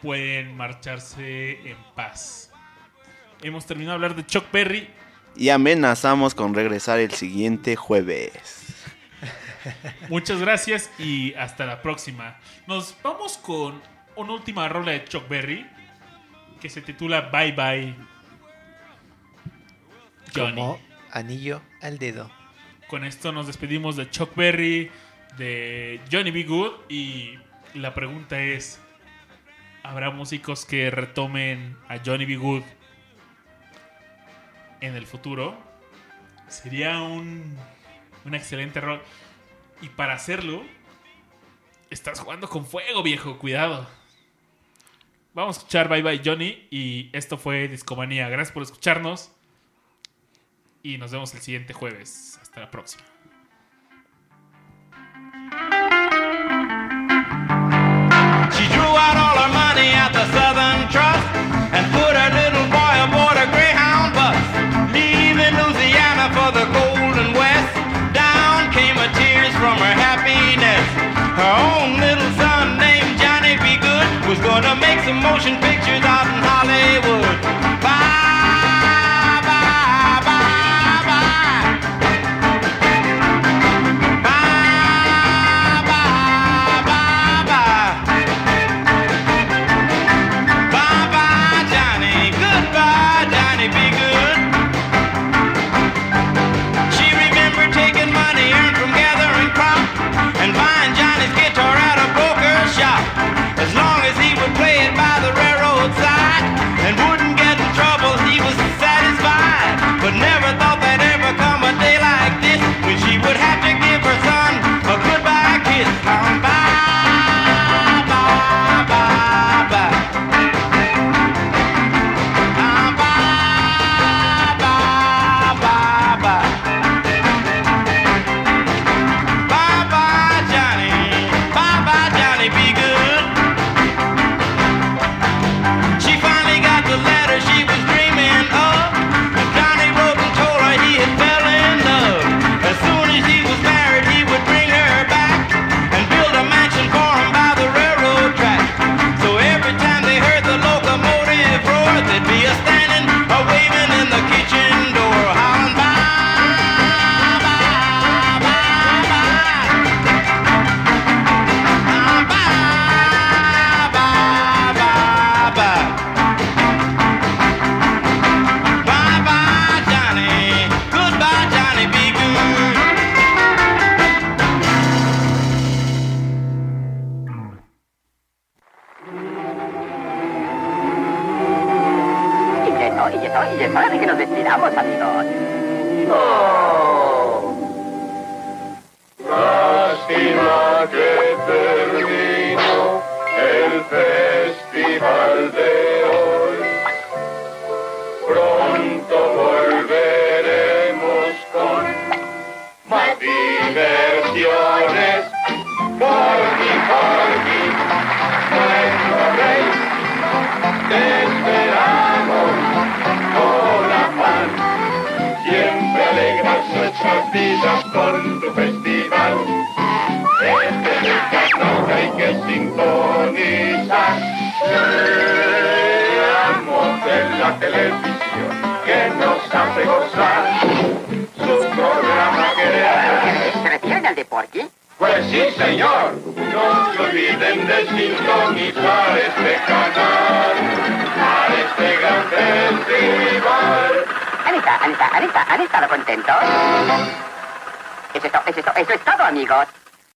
Pueden marcharse en paz. Hemos terminado de hablar de Chuck Berry y amenazamos con regresar el siguiente jueves. Muchas gracias y hasta la próxima. Nos vamos con una última rola de Chuck Berry que se titula Bye Bye Johnny. Como anillo al dedo. Con esto nos despedimos de Chuck Berry, de Johnny B. Good y la pregunta es, ¿habrá músicos que retomen a Johnny B. Good en el futuro, sería un, un excelente rol. Y para hacerlo, estás jugando con fuego, viejo, cuidado. Vamos a escuchar Bye Bye Johnny y esto fue Discomanía. Gracias por escucharnos y nos vemos el siguiente jueves. Hasta la próxima. motion pictures out